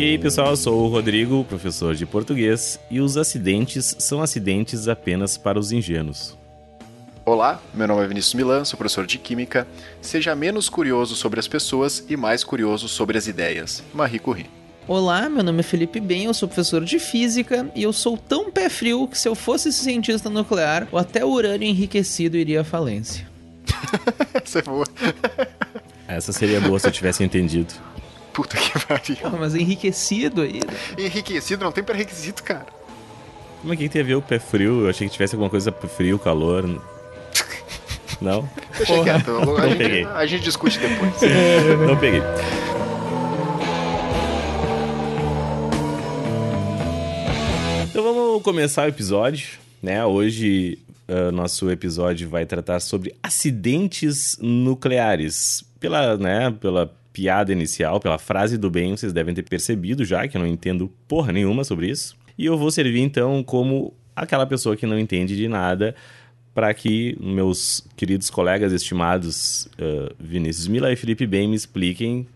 E aí, pessoal, eu sou o Rodrigo, professor de português, e os acidentes são acidentes apenas para os ingênuos. Olá, meu nome é Vinícius Milan, sou professor de Química. Seja menos curioso sobre as pessoas e mais curioso sobre as ideias. Marie Curie. Olá, meu nome é Felipe Ben, eu sou professor de física e eu sou tão pé frio que se eu fosse cientista nuclear, até o urânio enriquecido iria à falência. Essa é boa. Essa seria boa se eu tivesse entendido. Puta que pariu. Porra, mas enriquecido aí. Enriquecido não tem pré-requisito, cara. Mas o que tem a ver o pé frio? Eu achei que tivesse alguma coisa frio, calor. Não? Deixa quieto. A Não gente, peguei. a gente discute depois. Não peguei. Então vamos começar o episódio, né? Hoje ah, nosso episódio vai tratar sobre acidentes nucleares. Pela, né, pela piada inicial, pela frase do bem, vocês devem ter percebido já que eu não entendo porra nenhuma sobre isso. E eu vou servir então como aquela pessoa que não entende de nada para que meus queridos colegas estimados ah, Vinícius Mila e Felipe Bem me expliquem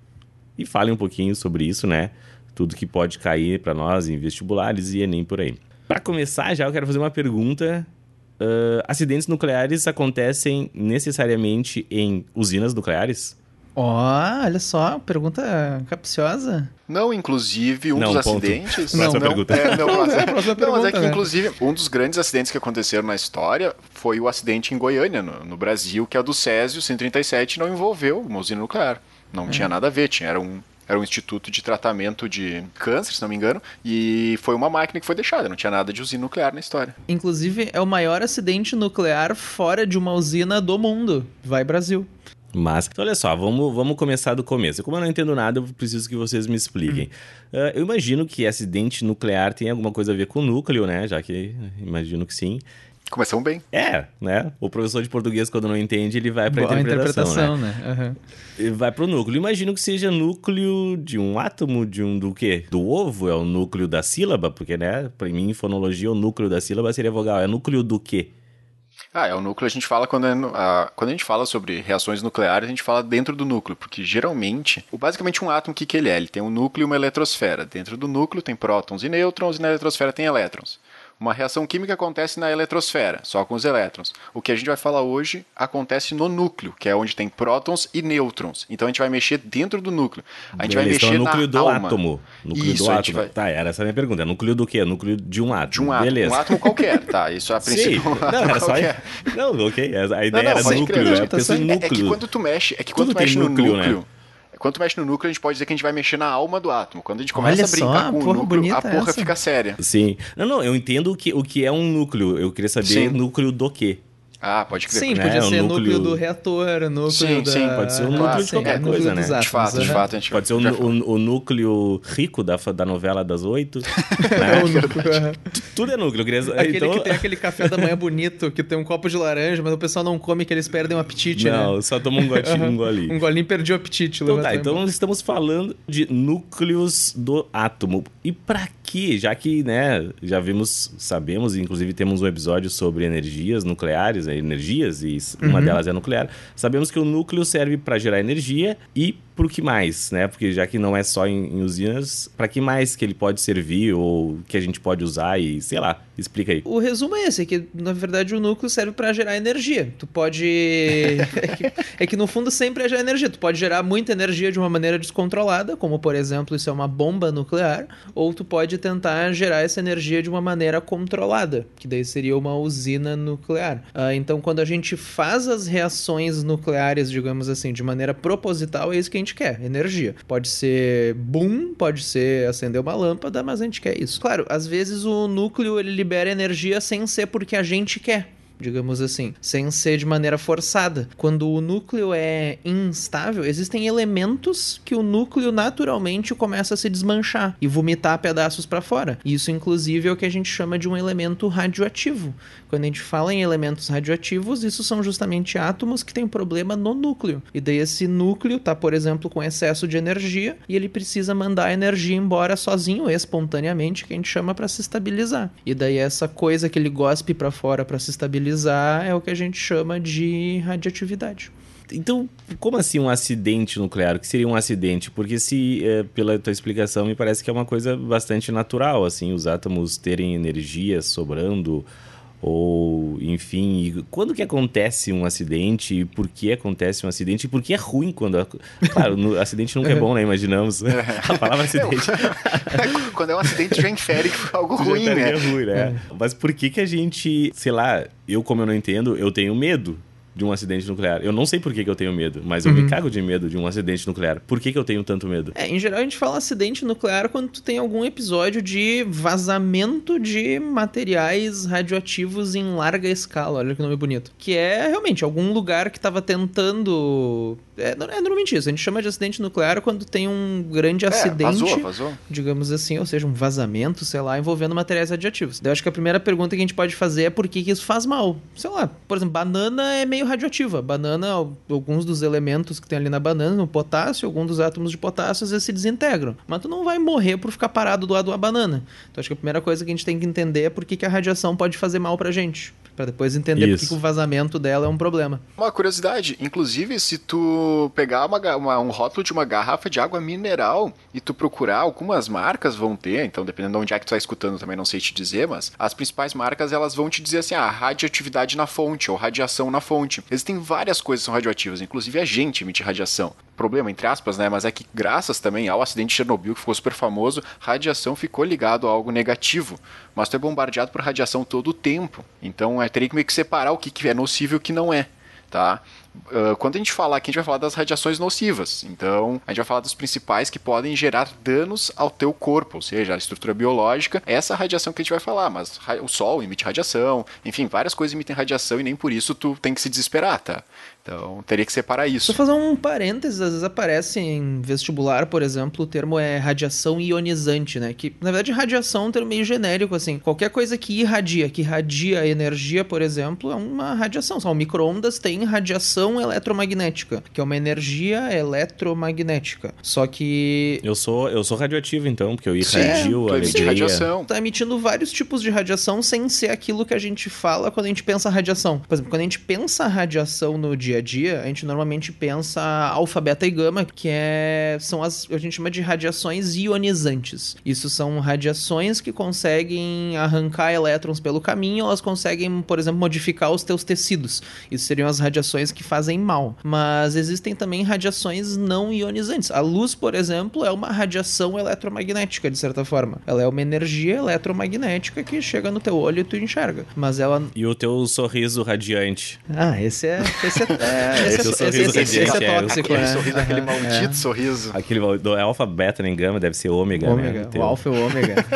e falem um pouquinho sobre isso, né? Tudo que pode cair para nós em vestibulares e Enem por aí. Para começar, já eu quero fazer uma pergunta. Ah, acidentes nucleares acontecem necessariamente em usinas nucleares? Ó, olha só, pergunta capciosa. Não, inclusive, um Não, dos ponto. acidentes. Próxima não, pergunta. É, não, próxima. Próxima Não, mas é que, né? inclusive, um dos grandes acidentes que aconteceram na história foi o acidente em Goiânia, no, no Brasil, que é o do Césio 137, não envolveu uma usina nuclear. Não É. tinha nada a ver, tinha, era um. Era um instituto de tratamento de câncer, se não me engano, e foi uma máquina que foi deixada, não tinha nada de usina nuclear na história. Inclusive, é o maior acidente nuclear fora de uma usina do mundo. Vai, Brasil. Mas, então, olha só, vamos, vamos começar do começo. Como eu não entendo nada, eu preciso que vocês me expliquem. Ah, eu imagino que acidente nuclear tem alguma coisa a ver com núcleo, né? Já que imagino que sim. Começamos bem. É, né? O professor de português, quando não entende, ele vai para Boa interpretação, né? né? Aham. Ele vai pro núcleo. Imagino que seja núcleo de um átomo, de um do quê? Do ovo? É o núcleo da sílaba? Porque, né, pra mim, em fonologia, o núcleo da sílaba seria vogal. É núcleo do quê? Ah, é o núcleo, a gente fala quando, é a, quando a gente fala sobre reações nucleares, a gente fala dentro do núcleo, porque geralmente, o, basicamente um átomo, o que, que ele é? Ele tem um núcleo e uma eletrosfera. Dentro do núcleo tem prótons e nêutrons, e na eletrosfera tem elétrons. Uma reação química acontece na eletrosfera, só com os elétrons. O que a gente vai falar hoje acontece no núcleo, que é onde tem prótons e nêutrons. Então a gente vai mexer dentro do núcleo. A gente vai Beleza, então mexer é núcleo do alma. átomo. Núcleo Isso, do a átomo. vai- Tá, era essa a minha pergunta. É núcleo do quê? Núcleo de um átomo. De um átomo. Beleza. Um átomo qualquer, tá? Isso a Sim. princípio. um Não, era só... qualquer. Não, ok. A Não, ideia não, era pode núcleo, crer, né? tá Porque se certo. É-. É, que quando tu mexe, é que quando Tudo tu mexe no núcleo, núcleo, né? Quando tu mexe no núcleo, a gente pode dizer que a gente vai mexer na alma do átomo. Quando a gente começa Olha a brincar só, com o núcleo, a porra essa. fica séria. Sim. Não, não, eu entendo o que, o que é um núcleo. Eu queria saber Sim. núcleo do quê. Ah, pode crer. Sim, né? podia o ser núcleo- núcleo do reator, núcleo Sim, da... sim, pode ser um Ah, núcleo de sim, qualquer é, coisa, né? De átomos, fato, de aham. fato, a gente Pode ser o, o- o núcleo rico da, da novela das oito. É né? o núcleo. Tudo é núcleo. Eu queria... Aquele então... que tem aquele café da manhã bonito, que tem um copo de laranja, mas o pessoal não come que eles perdem o apetite, Não, né? só toma um gotinho, um golinho. Um golinho perdi o apetite. Então tá, então estamos falando de núcleos do átomo. E pra quê? Já que, né, já vimos, sabemos, inclusive temos um episódio sobre energias nucleares, energias, e uma Uhum. delas é nuclear. Sabemos que o núcleo serve para gerar energia e pro que mais, né? Porque já que não é só em, em usinas, pra que mais que ele pode servir ou que a gente pode usar e, sei lá, explica aí. O resumo é esse, é que na verdade o núcleo serve pra gerar energia. Tu pode. é, que, é que no fundo sempre é gerar energia. Tu pode gerar muita energia de uma maneira descontrolada, como por exemplo, isso é uma bomba nuclear, ou tu pode tentar gerar essa energia de uma maneira controlada, que daí seria uma usina nuclear. Ah, então, quando a gente faz as reações nucleares, digamos assim, de maneira proposital, é isso que a gente quer: energia. Pode ser boom, pode ser acender uma lâmpada, mas a gente quer isso. Claro, às vezes o núcleo ele libera energia sem ser porque a gente quer digamos assim, sem ser de maneira forçada. Quando o núcleo é instável, existem elementos que o núcleo naturalmente começa a se desmanchar e vomitar pedaços para fora. Isso, inclusive, é o que a gente chama de um elemento radioativo. Quando a gente fala em elementos radioativos, isso são justamente átomos que têm problema no núcleo. E daí esse núcleo tá, por exemplo, com excesso de energia e ele precisa mandar a energia embora sozinho, espontaneamente, que a gente chama para se estabilizar. E daí essa coisa que ele gospe para fora para se estabilizar é o que a gente chama de radioatividade. então, como assim um acidente nuclear? O que seria um acidente? Porque se, é, pela tua explicação, me parece que é uma coisa bastante natural, assim, os átomos terem energia sobrando ou enfim, quando que acontece um acidente, e por que acontece um acidente, e por que é ruim quando... Claro, no, acidente nunca é bom, né? Imaginamos. A palavra acidente. quando é um acidente já infere que foi algo ruim, né? É ruim, né? Mas por que que a gente, sei lá, eu como eu não entendo, eu tenho medo de um acidente nuclear. Eu não sei por que, que eu tenho medo, mas eu uhum. me cago de medo de um acidente nuclear. Por que, que eu tenho tanto medo? É, em geral a gente fala acidente nuclear quando tu tem algum episódio de vazamento de materiais radioativos em larga escala. Olha que nome bonito. Que é realmente algum lugar que estava tentando. É, é normalmente isso. A gente chama de acidente nuclear quando tem um grande é, acidente. Vazou, vazou. Digamos assim, ou seja, um vazamento, sei lá, envolvendo materiais radioativos. Eu acho que a primeira pergunta que a gente pode fazer é por que, que isso faz mal. Sei lá, por exemplo, banana é meio meio radioativa. Banana, alguns dos elementos que tem ali na banana, no potássio, alguns dos átomos de potássio, às vezes se desintegram. Mas tu não vai morrer por ficar parado do lado da banana. Então acho que a primeira coisa que a gente tem que entender é por que, que a radiação pode fazer mal pra gente para depois entender por que, o vazamento dela é um problema. Uma curiosidade, inclusive, se tu pegar uma, uma, um rótulo de uma garrafa de água mineral e tu procurar, algumas marcas vão ter, então dependendo de onde é que tu tá escutando, também não sei te dizer, mas as principais marcas elas vão te dizer assim, ah, radioatividade na fonte ou radiação na fonte. Existem várias coisas que são radioativas, inclusive a gente emite radiação. Problema, entre aspas, né? Mas é que graças também ao acidente de Chernobyl, que ficou super famoso, radiação ficou ligado a algo negativo. Mas tu é bombardeado por radiação todo o tempo. Então é, teria que meio que separar o que, que é nocivo e o que não é. Tá? Uh, quando a gente falar aqui, a gente vai falar das radiações nocivas. Então, a gente vai falar dos principais que podem gerar danos ao teu corpo, ou seja, a estrutura biológica. Essa radiação que a gente vai falar, mas o Sol emite radiação, enfim, várias coisas emitem radiação e nem por isso tu tem que se desesperar, tá? Então, teria que separar isso. Vou fazer um parênteses, às vezes aparece em vestibular, por exemplo, o termo é radiação ionizante, né? Que, na verdade, radiação é um termo meio genérico, assim. Qualquer coisa que irradia, que irradia energia, por exemplo, é uma radiação. Só o micro-ondas tem radiação eletromagnética, que é uma energia eletromagnética. Só que... Eu sou, eu sou radioativo, então, porque eu irradio a alegria. radiação. Tá emitindo vários tipos de radiação sem ser aquilo que a gente fala quando a gente pensa radiação. Por exemplo, quando a gente pensa radiação no dia dia a dia, a gente normalmente pensa alfa, beta e gama, que é, são as a gente chama de radiações ionizantes. Isso são radiações que conseguem arrancar elétrons pelo caminho, elas conseguem, por exemplo, modificar os teus tecidos. Isso seriam as radiações que fazem mal. Mas existem também radiações não ionizantes. A luz, por exemplo, é uma radiação eletromagnética, de certa forma. Ela é uma energia eletromagnética que chega no teu olho e tu enxerga. Mas ela. E o teu sorriso radiante. Ah, esse é, esse é é, esse, esse, é, sorriso esse, esse, é tóxico, aquele né? sorriso, aquele maldito é. sorriso. Aquele do alfa, beta, nem gama, deve ser ômega, ômega. né? O alfa é o ômega.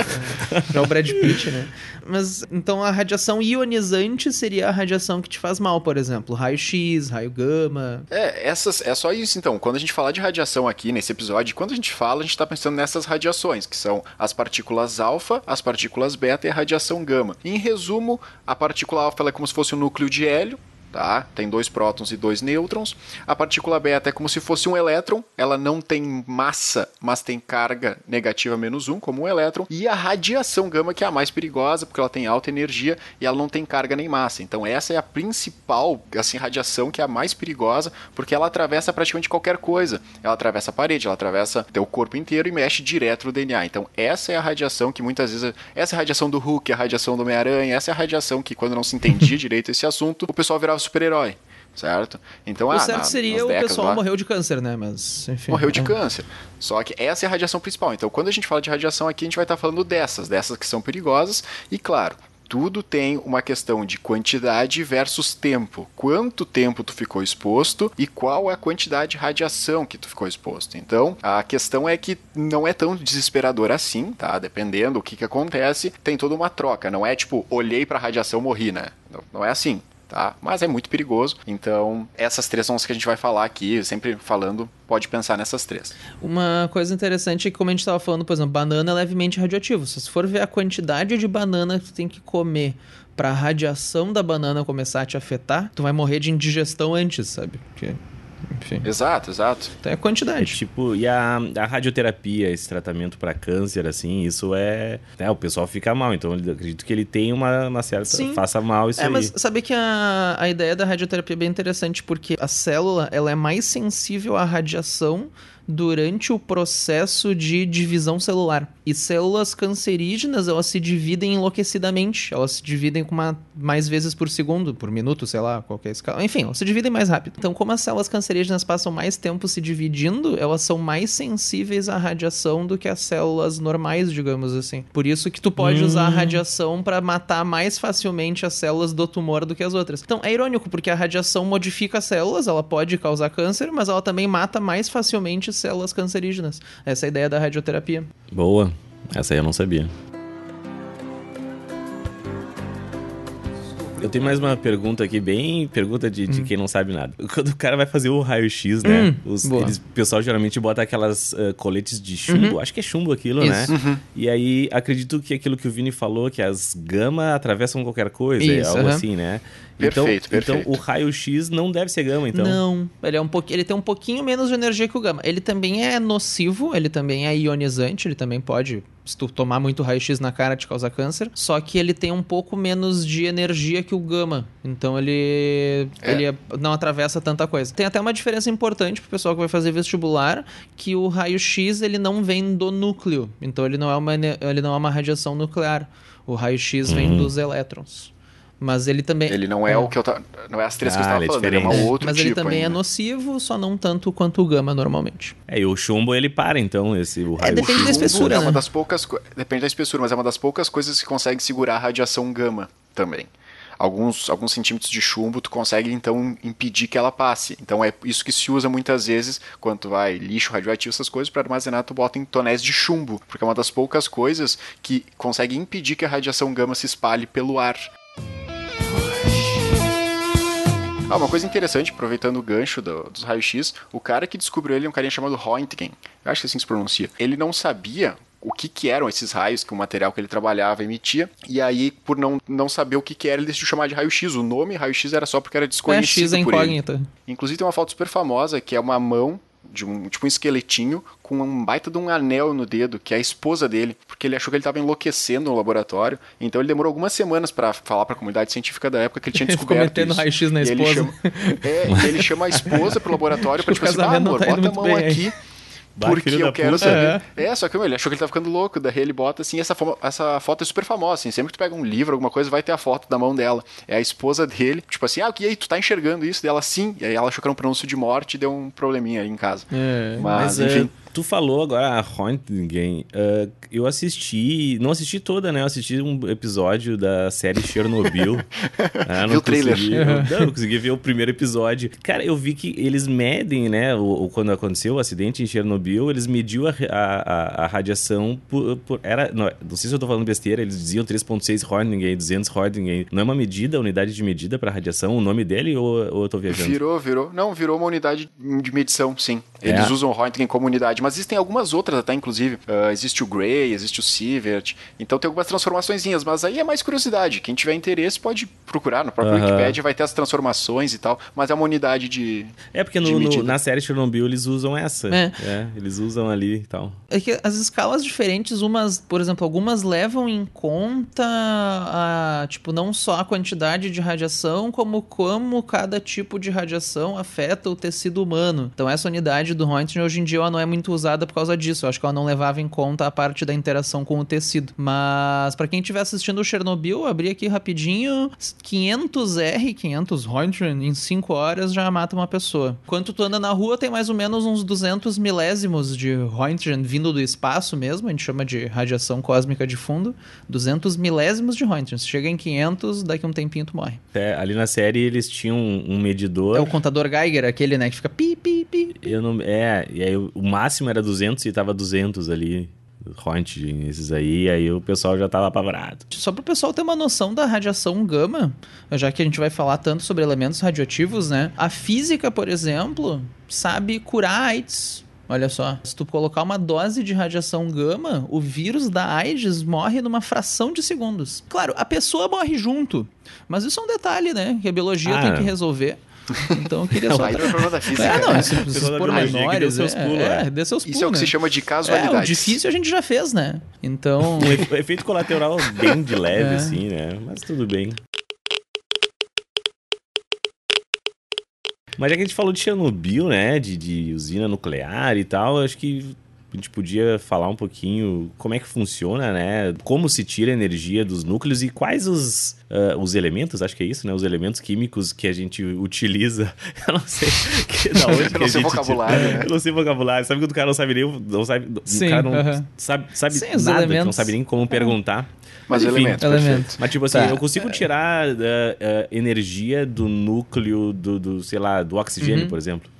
Já o Brad Pitt, né? Mas, então, a radiação ionizante seria a radiação que te faz mal, por exemplo. Raio-X, raio gama. É, essas, é só isso, então. Quando a gente falar de radiação aqui nesse episódio, quando a gente fala, a gente está pensando nessas radiações, que são as partículas alfa, as partículas beta e a radiação gama. Em resumo, a partícula alfa é como se fosse um núcleo de hélio, tá? Tem dois prótons e dois nêutrons. A partícula beta é como se fosse um elétron, ela não tem massa, mas tem carga negativa menos um, como um elétron. E a radiação gama, que é a mais perigosa, porque ela tem alta energia e ela não tem carga nem massa. Então essa é a principal, assim, radiação que é a mais perigosa, porque ela atravessa praticamente qualquer coisa. Ela atravessa a parede, ela atravessa teu corpo inteiro e mexe direto no DNA. Então essa é a radiação que muitas vezes, essa é a radiação do Hulk, a radiação do Homem-Aranha, essa é a radiação que quando não se entendia direito esse assunto, o pessoal virava super-herói certo? Então, o ah, certo na, seria o pessoal lá, morreu de câncer, né? Mas, enfim. Morreu de é. câncer. Só que essa é a radiação principal. Então, quando a gente fala de radiação aqui, a gente vai estar falando dessas, dessas que são perigosas. E, claro, tudo tem uma questão de quantidade versus tempo. Quanto tempo tu ficou exposto e qual é a quantidade de radiação que tu ficou exposto. Então, a questão é que não é tão desesperador assim, tá? Dependendo do que, que acontece, tem toda uma troca. Não é tipo, olhei para a radiação, morri, né? Não, não é assim tá? Mas é muito perigoso. Então, essas três são as que a gente vai falar aqui, sempre falando, pode pensar nessas três. Uma coisa interessante é que, como a gente estava falando, por exemplo, banana é levemente radioativo. Se você for ver a quantidade de banana que tu tem que comer para a radiação da banana começar a te afetar, tu vai morrer de indigestão antes, sabe? Porque enfim. Exato, exato. Então é quantidade. tipo, e a, a radioterapia, esse tratamento pra câncer, assim, isso é. Né, o pessoal fica mal, então eu acredito que ele tem uma, uma certa. Sim. Faça mal isso É, aí. mas sabe que a, a ideia da radioterapia é bem interessante, porque a célula ela é mais sensível à radiação durante o processo de divisão celular. E células cancerígenas, elas se dividem enlouquecidamente. Elas se dividem com uma, mais vezes por segundo, por minuto, sei lá, qualquer escala. Enfim, elas se dividem mais rápido. Então, como as células cancerígenas passam mais tempo se dividindo, elas são mais sensíveis à radiação do que as células normais, digamos assim. Por isso que tu pode usar a radiação para matar mais facilmente as células do tumor do que as outras. Então, é irônico, porque a radiação modifica as células, ela pode causar câncer, mas ela também mata mais facilmente células cancerígenas. Essa é a ideia da radioterapia. Boa. Essa aí eu não sabia. Eu tenho mais uma pergunta aqui, bem pergunta de, de quem não sabe nada. Quando o cara vai fazer o raio-x, né? Hum, os, eles- o pessoal geralmente bota aquelas ah, coletes de chumbo. Acho que é chumbo aquilo, né? Isso. E aí, acredito que aquilo que o Vini falou, que as gama atravessam qualquer coisa, é Isso, algo aham. assim, né? Perfeito, então, perfeito. Então, o raio-x não deve ser gama, então. Não, ele é um pouquinho, ele tem um pouquinho menos de energia que o gama. Ele também é nocivo, ele também é ionizante, ele também pode, se tu tomar muito raio-x na cara, te causar câncer. Só que ele tem um pouco menos de energia que o gama. Então ele, É. ele não atravessa tanta coisa. Tem até uma diferença importante pro pessoal que vai fazer vestibular, que o raio-x ele não vem do núcleo. Então ele não é uma, ele não é uma radiação nuclear. O raio-x vem dos elétrons. Mas ele também. Ele não é, o que eu ta... não é as três que eu Ah, estava é falando, ele é diferente. um outro Mas tipo ele também é ainda. nocivo, só não tanto quanto o gama normalmente. É, e o chumbo ele para, então, esse o É, depende da espessura, é uma né? das poucas depende da espessura, mas é uma das poucas coisas que consegue segurar a radiação gama também. Alguns, alguns centímetros de chumbo tu consegue então impedir que ela passe. Então é isso que se usa muitas vezes quando tu vai lixo radioativo essas coisas para armazenar tu bota em tonéis de chumbo, porque é uma das poucas coisas que consegue impedir que a radiação gama se espalhe pelo ar. Ah, uma coisa interessante, aproveitando o gancho do- dos raios-x, o cara que descobriu ele é um carinha chamado Roentgen, eu acho que assim se pronuncia. Ele não sabia o que, que eram esses raios que o material que ele trabalhava emitia, e aí, por não, não saber o que, que era, ele decidiu chamar de raio-x. O nome raio-x era só porque era É, desconhecido X é por ele. incógnita. Inclusive tem uma foto super famosa que é uma mão de um tipo um esqueletinho com um baita de um anel no dedo, que é a esposa dele, porque ele achou que ele estava enlouquecendo no laboratório. Então ele demorou algumas semanas para falar para a comunidade científica da época que ele tinha Ele ficou descoberto metendo isso. raio-x na E ele esposa. chama- é, e ele chama a esposa pro laboratório para tipo assim, ah, amor, tá bota a mão aí." Porque eu quero puta. saber. É. só que meu, ele achou que ele tava ficando louco. Daí ele bota assim, essa, essa foto é super famosa, assim. Sempre que tu pega um livro, alguma coisa, vai ter a foto da mão dela. É a esposa dele. Tipo assim, ah, e aí, tu tá enxergando isso? Dela, sim. E aí ela achou que era um pronúncio de morte e deu um probleminha aí em casa. É, Mas, Mas, enfim. eh, tu falou agora a Röntgen. eh, eu assisti, não assisti toda, né? Eu assisti um episódio da série Chernobyl. Ah, não Viu o trailer. não, eu consegui ver o primeiro episódio. Cara, eu vi que eles medem, né? O, o- quando aconteceu o acidente em Chernobyl, eles mediu a, a- a- a radiação por, por- era, não, não sei se eu tô falando besteira, eles diziam 3.6 Röntgen, 200 Röntgen. Não é uma medida, unidade de medida para radiação, o nome dele ou, ou eu tô viajando? Virou, virou. Não, virou uma unidade de medição, sim. Eles É? usam o Röntgen como unidade, mas existem algumas outras até, inclusive. Ah, existe o Gray, existe o Sievert. Então tem algumas transformaçõezinhas, mas aí é mais curiosidade. Quem tiver interesse pode procurar no próprio. Wikipedia, vai ter as transformações e tal, mas é uma unidade de. É porque de no, na série Chernobyl eles usam essa. É. É, eles usam ali e tal. É que as escalas diferentes, umas, por exemplo, algumas levam em conta a, tipo, não só a quantidade de radiação, como como cada tipo de radiação afeta o tecido humano. Então essa unidade do Röntgen hoje em dia ela não é muito usada por causa disso. Eu acho que ela não levava em conta a parte da interação com o tecido. Mas pra quem estiver assistindo o Chernobyl, abri aqui rapidinho, 500R, 500 Röntgen em 5 horas já mata uma pessoa. Enquanto tu anda na rua, tem mais ou menos uns 200 milésimos de Röntgen vindo do espaço mesmo, a gente chama de radiação cósmica de fundo, 200 milésimos de Röntgen. Se chega em 500, daqui a um tempinho tu morre. É, ali na série eles tinham um medidor. É o contador Geiger, aquele, né, que fica pi, pi, pi. Eu não, é, e aí o o máximo era 200 e tava 200 ali. Röntgen, esses aí, aí o pessoal já tava apavorado. Só para o pessoal ter uma noção da radiação gama, já que a gente vai falar tanto sobre elementos radioativos, né? A física, por exemplo, sabe curar AIDS. Olha só, se tu colocar uma dose de radiação gama, o vírus da AIDS morre numa fração de segundos. Claro, a pessoa morre junto, mas isso é um detalhe, né? Que a biologia Ah. tem que resolver. Então eu queria só. Aí não é problema da física. É, não, né? pormenores, biologia que deu seus é, pulos, é, né? dê seus Isso é o que pulos, se né? chama de É, casualidade. o difícil a gente já fez, né? Então. Efe- efeito colateral bem de leve, É. assim, né? Mas tudo bem. Mas já que a gente falou de Chernobyl, né? De, de usina nuclear e tal, acho que a gente podia falar um pouquinho como é que funciona, né? Como se tira energia dos núcleos e quais os, ah, os elementos, acho que é isso, né? Os elementos químicos que a gente utiliza. Eu não sei que, da onde Eu que não a sei gente vocabulário, tira. né? Eu não sei vocabulário. Sabe quando o cara não sabe nem... Não sabe, o Sim, cara não aham. sabe, sabe Sim, nada, que não sabe nem como perguntar. Mas Enfim, elementos, elementos. perfeito. Mas, tipo assim, Tá. eu consigo tirar uh, uh, energia do núcleo do, do, sei lá, do oxigênio, Uhum. por exemplo.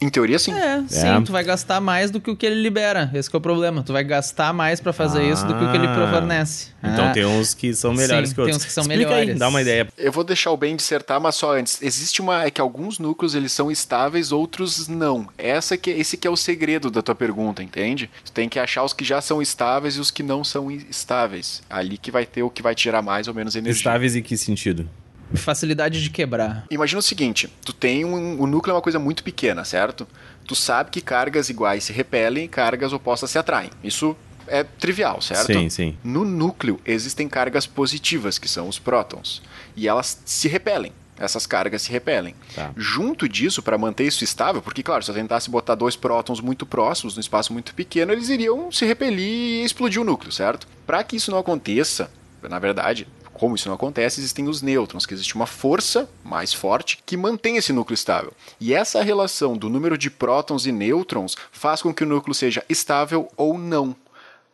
Em teoria, sim. É, sim, tu vai gastar mais do que o que ele libera. Esse que é o problema. Tu vai gastar mais pra fazer isso do que o que ele Ah. fornece. Então Ah, tem uns que são melhores Sim, que outros. tem uns que são Explica melhores. Aí, dá uma ideia. Eu vou deixar o bem dissertar, mas só antes. Existe uma. É que alguns núcleos eles são estáveis, outros não. Essa que, esse que é o segredo da tua pergunta, entende? Tu tem que achar os que já são estáveis e os que não são estáveis. Ali que vai ter o que vai tirar mais ou menos energia. Estáveis em que sentido? Facilidade de quebrar. Imagina o seguinte: tu tem um. O núcleo é uma coisa muito pequena, certo? Tu sabe que cargas iguais se repelem e cargas opostas se atraem. Isso é trivial, certo? Sim, sim. No núcleo existem cargas positivas, que são os prótons, e elas se repelem. Essas cargas se repelem. Tá. Junto disso, para manter isso estável, porque, claro, se eu tentasse botar dois prótons muito próximos, num espaço muito pequeno, eles iriam se repelir e explodir o núcleo, certo? Para que isso não aconteça, na verdade, como isso não acontece, existem os nêutrons, que existe uma força mais forte que mantém esse núcleo estável. E essa relação do número de prótons e nêutrons faz com que o núcleo seja estável ou não.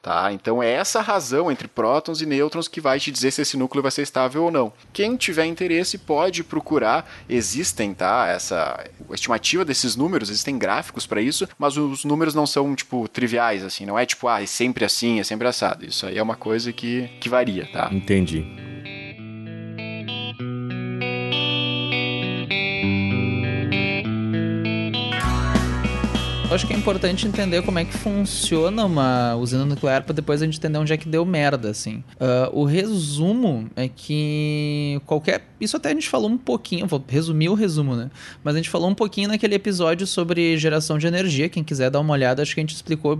Tá? Então é essa razão entre prótons e nêutrons que vai te dizer se esse núcleo vai ser estável ou não. Quem tiver interesse pode procurar, existem, tá? Essa estimativa desses números, existem gráficos para isso, mas os números não são tipo triviais assim, não é tipo, ah, é sempre assim, é sempre assado. Isso aí é uma coisa que, que varia, tá? Entendi. Acho que é importante entender como é que funciona uma usina nuclear para depois a gente entender onde é que deu merda, assim. Ah, o resumo é que qualquer... Isso até a gente falou um pouquinho, vou resumir o resumo, né? Mas a gente falou um pouquinho naquele episódio sobre geração de energia, quem quiser dar uma olhada, acho que a gente explicou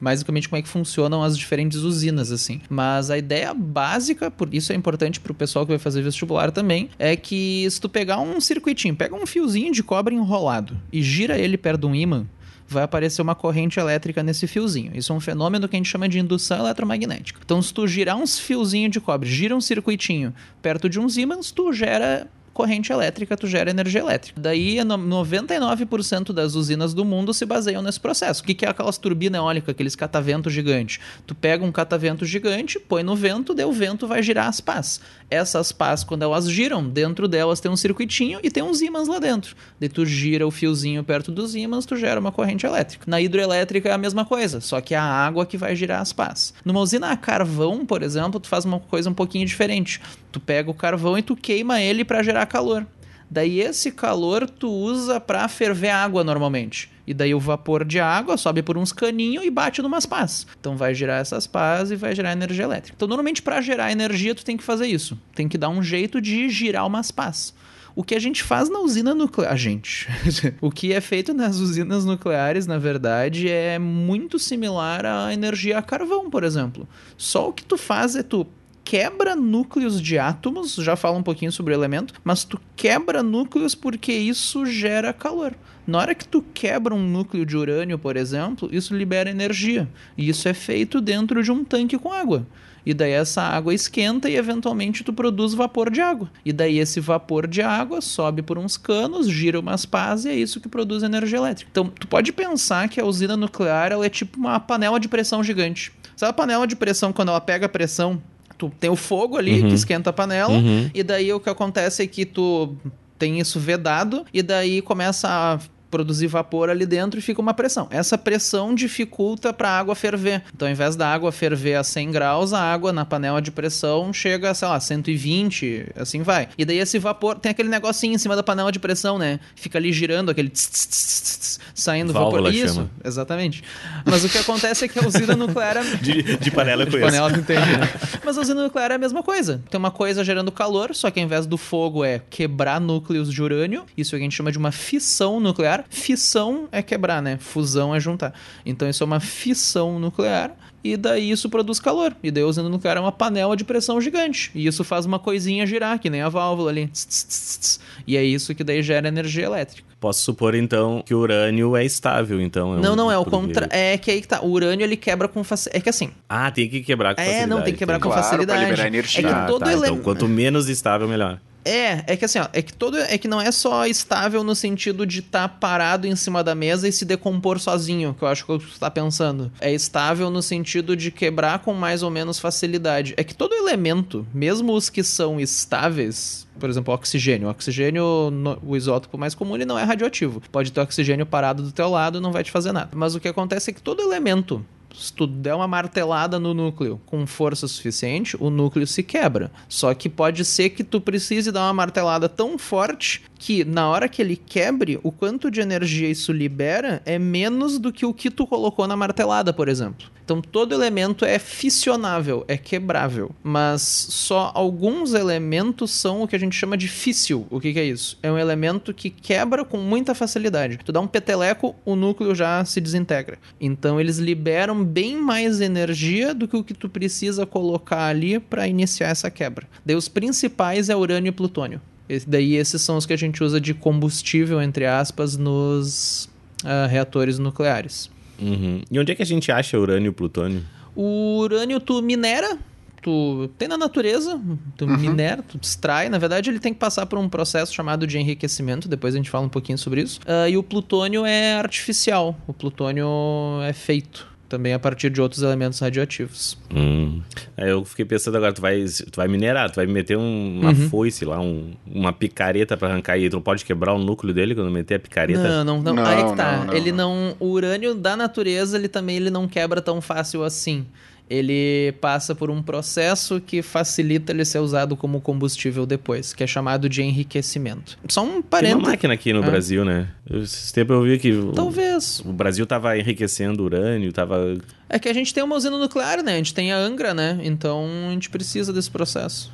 basicamente como é que funcionam as diferentes usinas, assim. Mas a ideia básica, por isso é importante pro pessoal que vai fazer vestibular também, é que se tu pegar um circuitinho, pega um fiozinho de cobre enrolado e gira ele perto de um ímã, vai aparecer uma corrente elétrica nesse fiozinho. Isso é um fenômeno que a gente chama de indução eletromagnética. Então, se tu girar uns fiozinhos de cobre, gira um circuitinho perto de uns ímãs, tu gera corrente elétrica, tu gera energia elétrica. Daí, no- 99% das usinas do mundo se baseiam nesse processo. O que é aquelas turbinas eólicas, aqueles cataventos gigantes? Tu pega um catavento gigante, põe no vento, daí o vento vai girar as pás. Essas pás, quando elas giram, dentro delas tem um circuitinho e tem uns ímãs lá dentro. Daí tu gira o fiozinho perto dos ímãs, tu gera uma corrente elétrica. Na hidroelétrica é a mesma coisa, só que é a água que vai girar as pás. Numa usina a carvão, por exemplo, tu faz uma coisa um pouquinho diferente. Tu pega o carvão e tu queima ele para gerar calor. Daí esse calor tu usa para ferver água normalmente. E daí o vapor de água sobe por uns caninhos e bate numas pás. Então vai gerar essas pás e vai gerar energia elétrica. Então normalmente para gerar energia tu tem que fazer isso. Tem que dar um jeito de girar umas pás. O que a gente faz na usina nuclear. A gente. o que é feito nas usinas nucleares, na verdade, é muito similar à energia a carvão, por exemplo. Só o que tu faz é tu quebra núcleos de átomos, já fala um pouquinho sobre o elemento, mas tu quebra núcleos porque isso gera calor. Na hora que tu quebra um núcleo de urânio, por exemplo, isso libera energia. E isso é feito dentro de um tanque com água. E daí essa água esquenta e eventualmente tu produz vapor de água. E daí esse vapor de água sobe por uns canos, gira umas pás e é isso que produz energia elétrica. Então tu pode pensar que a usina nuclear ela é tipo uma panela de pressão gigante. Sabe a panela de pressão quando ela pega a pressão? Tu tem o fogo ali Uhum. que esquenta a panela Uhum. e daí o que acontece é que tu tem isso vedado e daí começa a produzir vapor ali dentro e fica uma pressão. Essa pressão dificulta para a água ferver. Então, ao invés da água ferver a 100 graus, a água na panela de pressão chega, sei lá, 120, assim vai. E daí esse vapor tem aquele negocinho em cima da panela de pressão, né? Fica ali girando aquele tss, tss, tss, saindo Válvula vapor. Isso, chama. exatamente. Mas o que acontece é que a usina nuclear é De, de panela eu de conheço. panela, tu entende, né? Mas a usina nuclear é a mesma coisa. Tem uma coisa gerando calor, só que ao invés do fogo é quebrar núcleos de urânio, isso a gente chama de uma fissão nuclear. Fissão é quebrar, né? Fusão é juntar. Então isso é uma fissão nuclear. E daí isso produz calor. E daí a usina nuclear é uma panela de pressão gigante. E isso faz uma coisinha girar, que nem a válvula ali. Tss, tss, tss, tss. E é isso que daí gera energia elétrica. Posso supor, então, que o urânio é estável, então. Não, um- não, é o contra. É que aí que tá. O urânio ele quebra com facilidade. É que assim. Ah, tem que quebrar com É, facilidade. não, tem que quebrar com Claro, pra facilidade. liberar energia. É que Tá, todo tá, ele- Então, quanto menos estável, melhor. É, é que assim, ó, é que todo é que não é só estável no sentido de estar parado em cima da mesa e se decompor sozinho, que eu acho que você tá pensando. É estável no sentido de quebrar com mais ou menos facilidade. É que todo elemento, mesmo os que são estáveis, por exemplo, oxigênio, o oxigênio, o isótopo mais comum, ele não é radioativo. Pode ter oxigênio parado do teu lado, não vai te fazer nada. Mas o que acontece é que todo elemento se tu der uma martelada no núcleo com força suficiente, o núcleo se quebra. Só que pode ser que tu precise dar uma martelada tão forte que na hora que ele quebre, o quanto de energia isso libera é menos do que o que tu colocou na martelada, por exemplo. Então todo elemento é fissionável, é quebrável, mas só alguns elementos são o que a gente chama de físsil. O que, que é isso? É um elemento que quebra com muita facilidade. Tu dá um peteleco, o núcleo já se desintegra. Então eles liberam bem mais energia do que o que tu precisa colocar ali para iniciar essa quebra. Daí os principais é urânio e plutônio. Esse- daí esses são os que a gente usa de combustível, entre aspas, nos ah, reatores nucleares. Uhum. E onde é que a gente acha urânio e plutônio? O urânio tu minera, tu tem na natureza, tu minera, tu extrai. Na verdade, ele tem que passar por um processo chamado de enriquecimento. Depois a gente fala um pouquinho sobre isso. Ah, e o plutônio é artificial. O plutônio é feito também a partir de outros elementos radioativos. Hum. Aí eu fiquei pensando agora, tu vai, tu vai minerar, tu vai meter um- uma Uhum. foice lá, um- uma picareta pra arrancar e tu não pode quebrar o núcleo dele quando meter a picareta? Não, não, não. Não, Aí que tá. não, não, ele não. não. O urânio da natureza, ele também ele não quebra tão fácil assim. Ele passa por um processo que facilita ele ser usado como combustível depois, que é chamado de enriquecimento. Só um Tem uma parênteses. máquina aqui no Ah. Brasil, né? Esse tempo eu vi que o, Talvez. o Brasil tava enriquecendo urânio, tava... É que a gente tem uma usina nuclear, né? A gente tem a Angra, né? Então a gente precisa desse processo.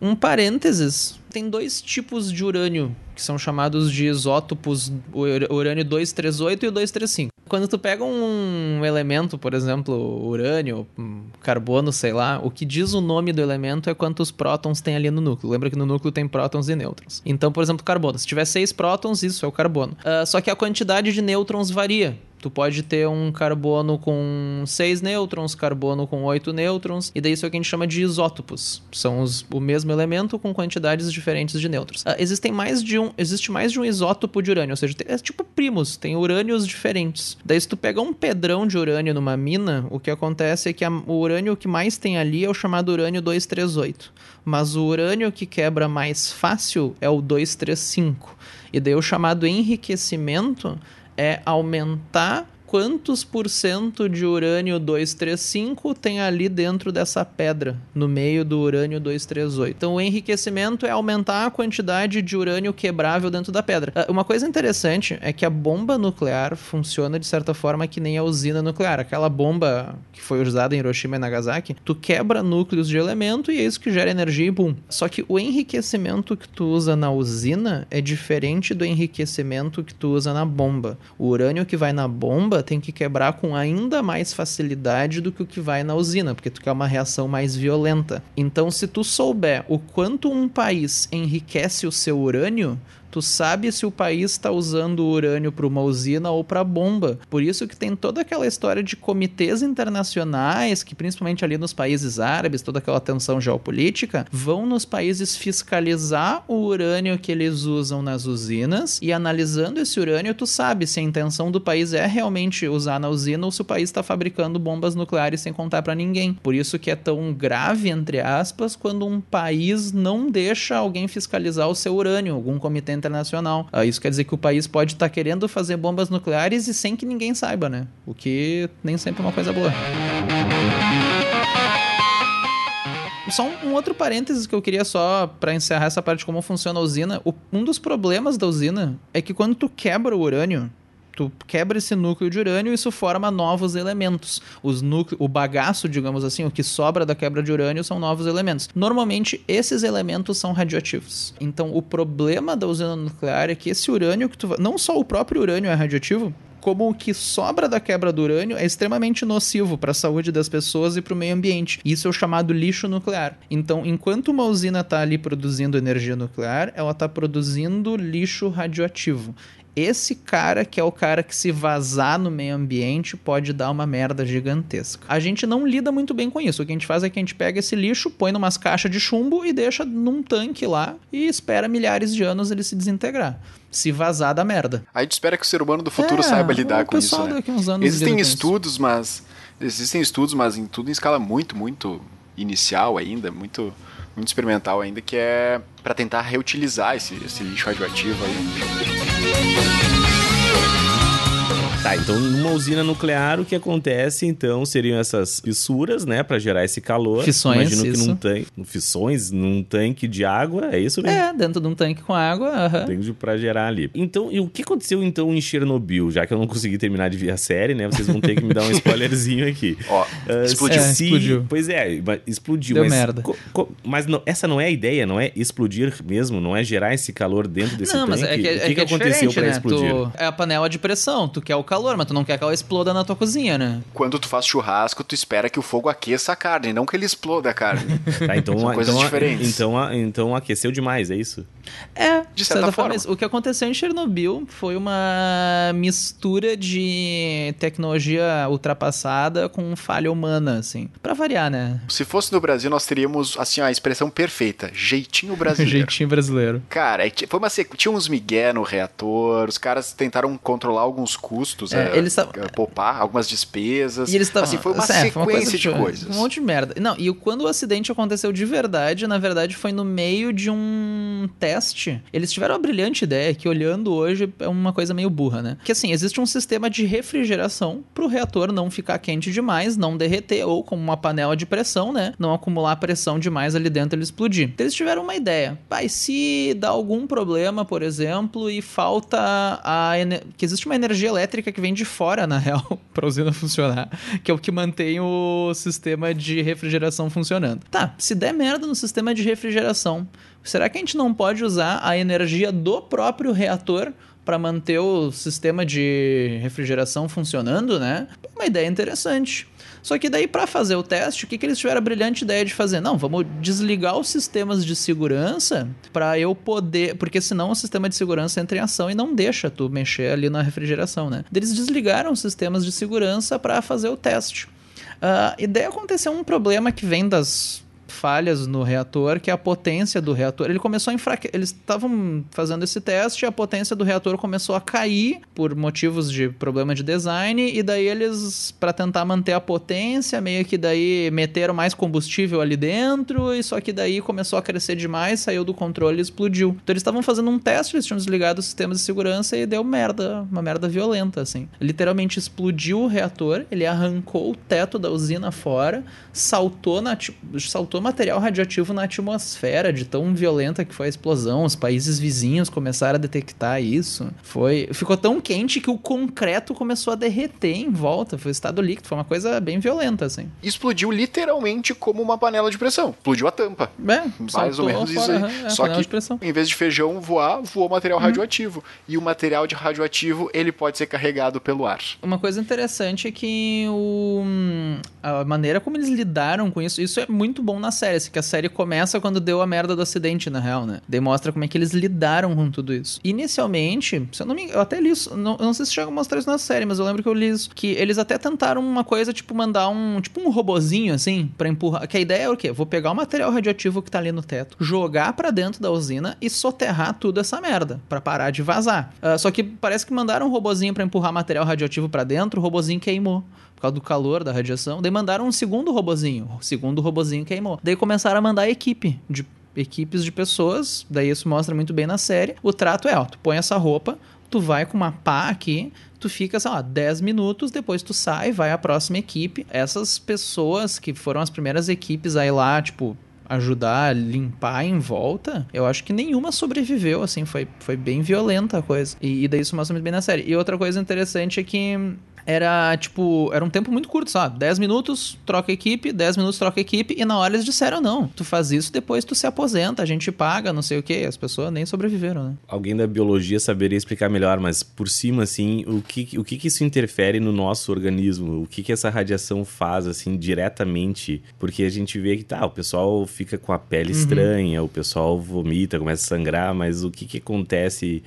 Um parênteses: tem dois tipos de urânio que são chamados de isótopos, urânio 238 e o 235. Quando tu pega um elemento, por exemplo, urânio, hum, carbono, sei lá, o que diz o nome do elemento é quantos prótons tem ali no núcleo. Lembra que no núcleo tem prótons e nêutrons. Então, por exemplo, carbono. Se tiver seis prótons, isso é o carbono. Ah, só que a quantidade de nêutrons varia. Tu pode ter um carbono com 6 nêutrons, carbono com 8 nêutrons, e daí isso é o que a gente chama de isótopos. São os, o mesmo elemento com quantidades diferentes de nêutrons. Ah, existem mais de um, existe mais de um isótopo de urânio, ou seja, é tipo primos, tem urânios diferentes. Daí se tu pegar um pedrão de urânio numa mina, o que acontece é que a- o urânio que mais tem ali é o chamado urânio 238. Mas o urânio que quebra mais fácil é o 235. E daí o chamado enriquecimento é aumentar quantos por cento de urânio 235 tem ali dentro dessa pedra, no meio do urânio 238. Então, o enriquecimento é aumentar a quantidade de urânio quebrável dentro da pedra. Ah, Uma coisa interessante é que a bomba nuclear funciona de certa forma que nem a usina nuclear. Aquela bomba que foi usada em Hiroshima e Nagasaki, tu quebra núcleos de elemento e é isso que gera energia e boom. Só que o enriquecimento que tu usa na usina é diferente do enriquecimento que tu usa na bomba. O urânio que vai na bomba tem que quebrar com ainda mais facilidade do que o que vai na usina, porque tu quer uma reação mais violenta. Então, se tu souber o quanto um país enriquece o seu urânio, tu sabe se o país está usando urânio para uma usina ou para bomba. Por isso que tem toda aquela história de comitês internacionais, que principalmente ali nos países árabes, toda aquela tensão geopolítica, vão nos países fiscalizar o urânio que eles usam nas usinas e analisando esse urânio, tu sabe se a intenção do país é realmente usar na usina ou se o país está fabricando bombas nucleares sem contar para ninguém. Por isso que é tão grave, entre aspas, quando um país não deixa alguém fiscalizar o seu urânio, algum comitê internacional. Uh, isso quer dizer que o país pode estar tá querendo fazer bombas nucleares e sem que ninguém saiba, né? O que nem sempre é uma coisa boa. Só um, um, outro parênteses que eu queria só para encerrar essa parte de como funciona a usina. O, um dos problemas da usina é que quando tu quebra o urânio, tu quebra esse núcleo de urânio e isso forma novos elementos. Os núcleo, o bagaço, digamos assim, o que sobra da quebra de urânio são novos elementos. Normalmente, esses elementos são radioativos. Então, o problema da usina nuclear é que esse urânio que tu não só o próprio urânio é radioativo, como o que sobra da quebra do urânio é extremamente nocivo para a saúde das pessoas e para o meio ambiente. Isso é o chamado lixo nuclear. Então, enquanto uma usina está ali produzindo energia nuclear, ela está produzindo lixo radioativo esse cara que é o cara que se vazar no meio ambiente pode dar uma merda gigantesca. A gente não lida muito bem com isso. O que a gente faz é que a gente pega esse lixo, põe numas caixas de chumbo e deixa num tanque lá e espera milhares de anos ele se desintegrar. Se vazar da merda. A gente espera que o ser humano do futuro é, saiba lidar com isso. Né? Existem estudos, mas existem estudos, mas em tudo em escala muito, muito inicial ainda, muito muito experimental ainda, que é para tentar reutilizar esse, esse lixo radioativo aí. Tá, então numa usina nuclear o que acontece então seriam essas fissuras, né, para gerar esse calor. Fissões, Imagino isso. que num tanque, fissões num tanque de água, é isso mesmo? É, dentro de um tanque com água, aham. Tem para gerar ali. Então, e o que aconteceu então em Chernobyl? Já que eu não consegui terminar de ver a série, né, vocês vão ter que me dar um spoilerzinho aqui. Ó, uh, explodiu. É, explodiu. Pois é, explodiu. Deu mas, merda. mas não, essa não é a ideia, não é explodir mesmo, não é gerar esse calor dentro desse não, tanque. Mas é que, o é que, que, é aconteceu para né? explodir? Tu, é a panela de pressão, tu quer o calor, mas tu não quer que ela exploda na tua cozinha, né? Quando tu faz churrasco, tu espera que o fogo aqueça a carne, não que ele exploda a carne. Tá, então, São coisas então, diferentes. Então, então aqueceu demais, é isso? É, de certa forma. o que aconteceu em Chernobyl foi uma mistura de tecnologia ultrapassada com falha humana, assim. Pra variar, né? Se fosse no Brasil, nós teríamos, assim, a expressão perfeita: jeitinho brasileiro. jeitinho brasileiro. Cara, é foi uma tinha uns migué no reator, os caras tentaram controlar alguns custos, é, é, eles poupar algumas despesas. E eles tavam, assim, foi uma é, sequência foi uma coisa de, de coisas. Um monte de merda. Não, e quando o acidente aconteceu de verdade, na verdade foi no meio de um teste. Eles tiveram a brilhante ideia que olhando hoje é uma coisa meio burra, né? Que assim, existe um sistema de refrigeração pro reator não ficar quente demais, não derreter ou como uma panela de pressão, né? Não acumular pressão demais ali dentro e ele explodir. Então, eles tiveram uma ideia. Pai, se dá algum problema, por exemplo, e falta a que existe uma energia elétrica que vem de fora, na real, para a usina funcionar, que é o que mantém o sistema de refrigeração funcionando. Tá, se der merda no sistema de refrigeração, será que a gente não pode usar a energia do próprio reator para manter o sistema de refrigeração funcionando, né? Uma ideia interessante. Só que daí, para fazer o teste, o que, que eles tiveram a brilhante ideia de fazer? Não, vamos desligar os sistemas de segurança para eu poder. Porque senão o sistema de segurança entra em ação e não deixa tu mexer ali na refrigeração, né? Eles desligaram os sistemas de segurança para fazer o teste. Uh, e daí aconteceu um problema que vem das falhas no reator, que é a potência do reator. Ele começou a enfraquecer. Eles estavam fazendo esse teste a potência do reator começou a cair por motivos de problema de design. E daí eles, para tentar manter a potência, meio que daí meteram mais combustível ali dentro. E só que daí começou a crescer demais, saiu do controle e explodiu. Então eles estavam fazendo um teste, eles tinham desligado os sistemas de segurança e deu merda, uma merda violenta, assim. Literalmente explodiu o reator, ele arrancou o teto da usina fora, saltou na. saltou material radioativo na atmosfera, de tão violenta que foi a explosão. Os países vizinhos começaram a detectar isso. Foi, ficou tão quente que o concreto começou a derreter em volta. Foi estado líquido, foi uma coisa bem violenta, assim. Explodiu literalmente como uma panela de pressão. Explodiu a tampa. É, mais ou menos isso aí. É, Só que em vez de feijão voar, voou material uhum. radioativo. E o material de radioativo, ele pode ser carregado pelo ar. Uma coisa interessante é que o, a maneira como eles lidaram com isso, isso é muito bom na série, assim, que a série começa quando deu a merda do acidente, na real, né? Demonstra como é que eles lidaram com tudo isso. Inicialmente, se eu não me eu até li isso, não, não sei se chega a mostrar isso na série, mas eu lembro que eu li isso, que eles até tentaram uma coisa, tipo, mandar um, tipo um robozinho, assim, para empurrar, que a ideia é o quê? Vou pegar o material radioativo que tá ali no teto, jogar para dentro da usina e soterrar tudo essa merda, para parar de vazar. Uh, só que parece que mandaram um robozinho para empurrar material radioativo para dentro, o robozinho queimou por causa do calor da radiação. Daí mandaram um segundo robozinho. O segundo robozinho queimou. Daí começaram a mandar a equipe de equipes de pessoas, daí isso mostra muito bem na série. O trato é, ó, tu põe essa roupa, tu vai com uma pá aqui, tu fica, sei lá, 10 minutos, depois tu sai, vai à próxima equipe. Essas pessoas que foram as primeiras equipes aí lá, tipo, ajudar a limpar em volta, eu acho que nenhuma sobreviveu, assim, foi, foi bem violenta a coisa. E, e daí isso mostra muito bem na série. E outra coisa interessante é que era tipo, era um tempo muito curto, só 10 minutos, troca equipe, 10 minutos, troca equipe, e na hora eles disseram, não, tu faz isso, depois tu se aposenta, a gente paga, não sei o que, as pessoas nem sobreviveram, né? Alguém da biologia saberia explicar melhor, mas por cima, assim, o que, o que, que isso interfere no nosso organismo? O que, que essa radiação faz, assim, diretamente? Porque a gente vê que, tá, o pessoal fica com a pele uhum. estranha, o pessoal vomita, começa a sangrar, mas o que que acontece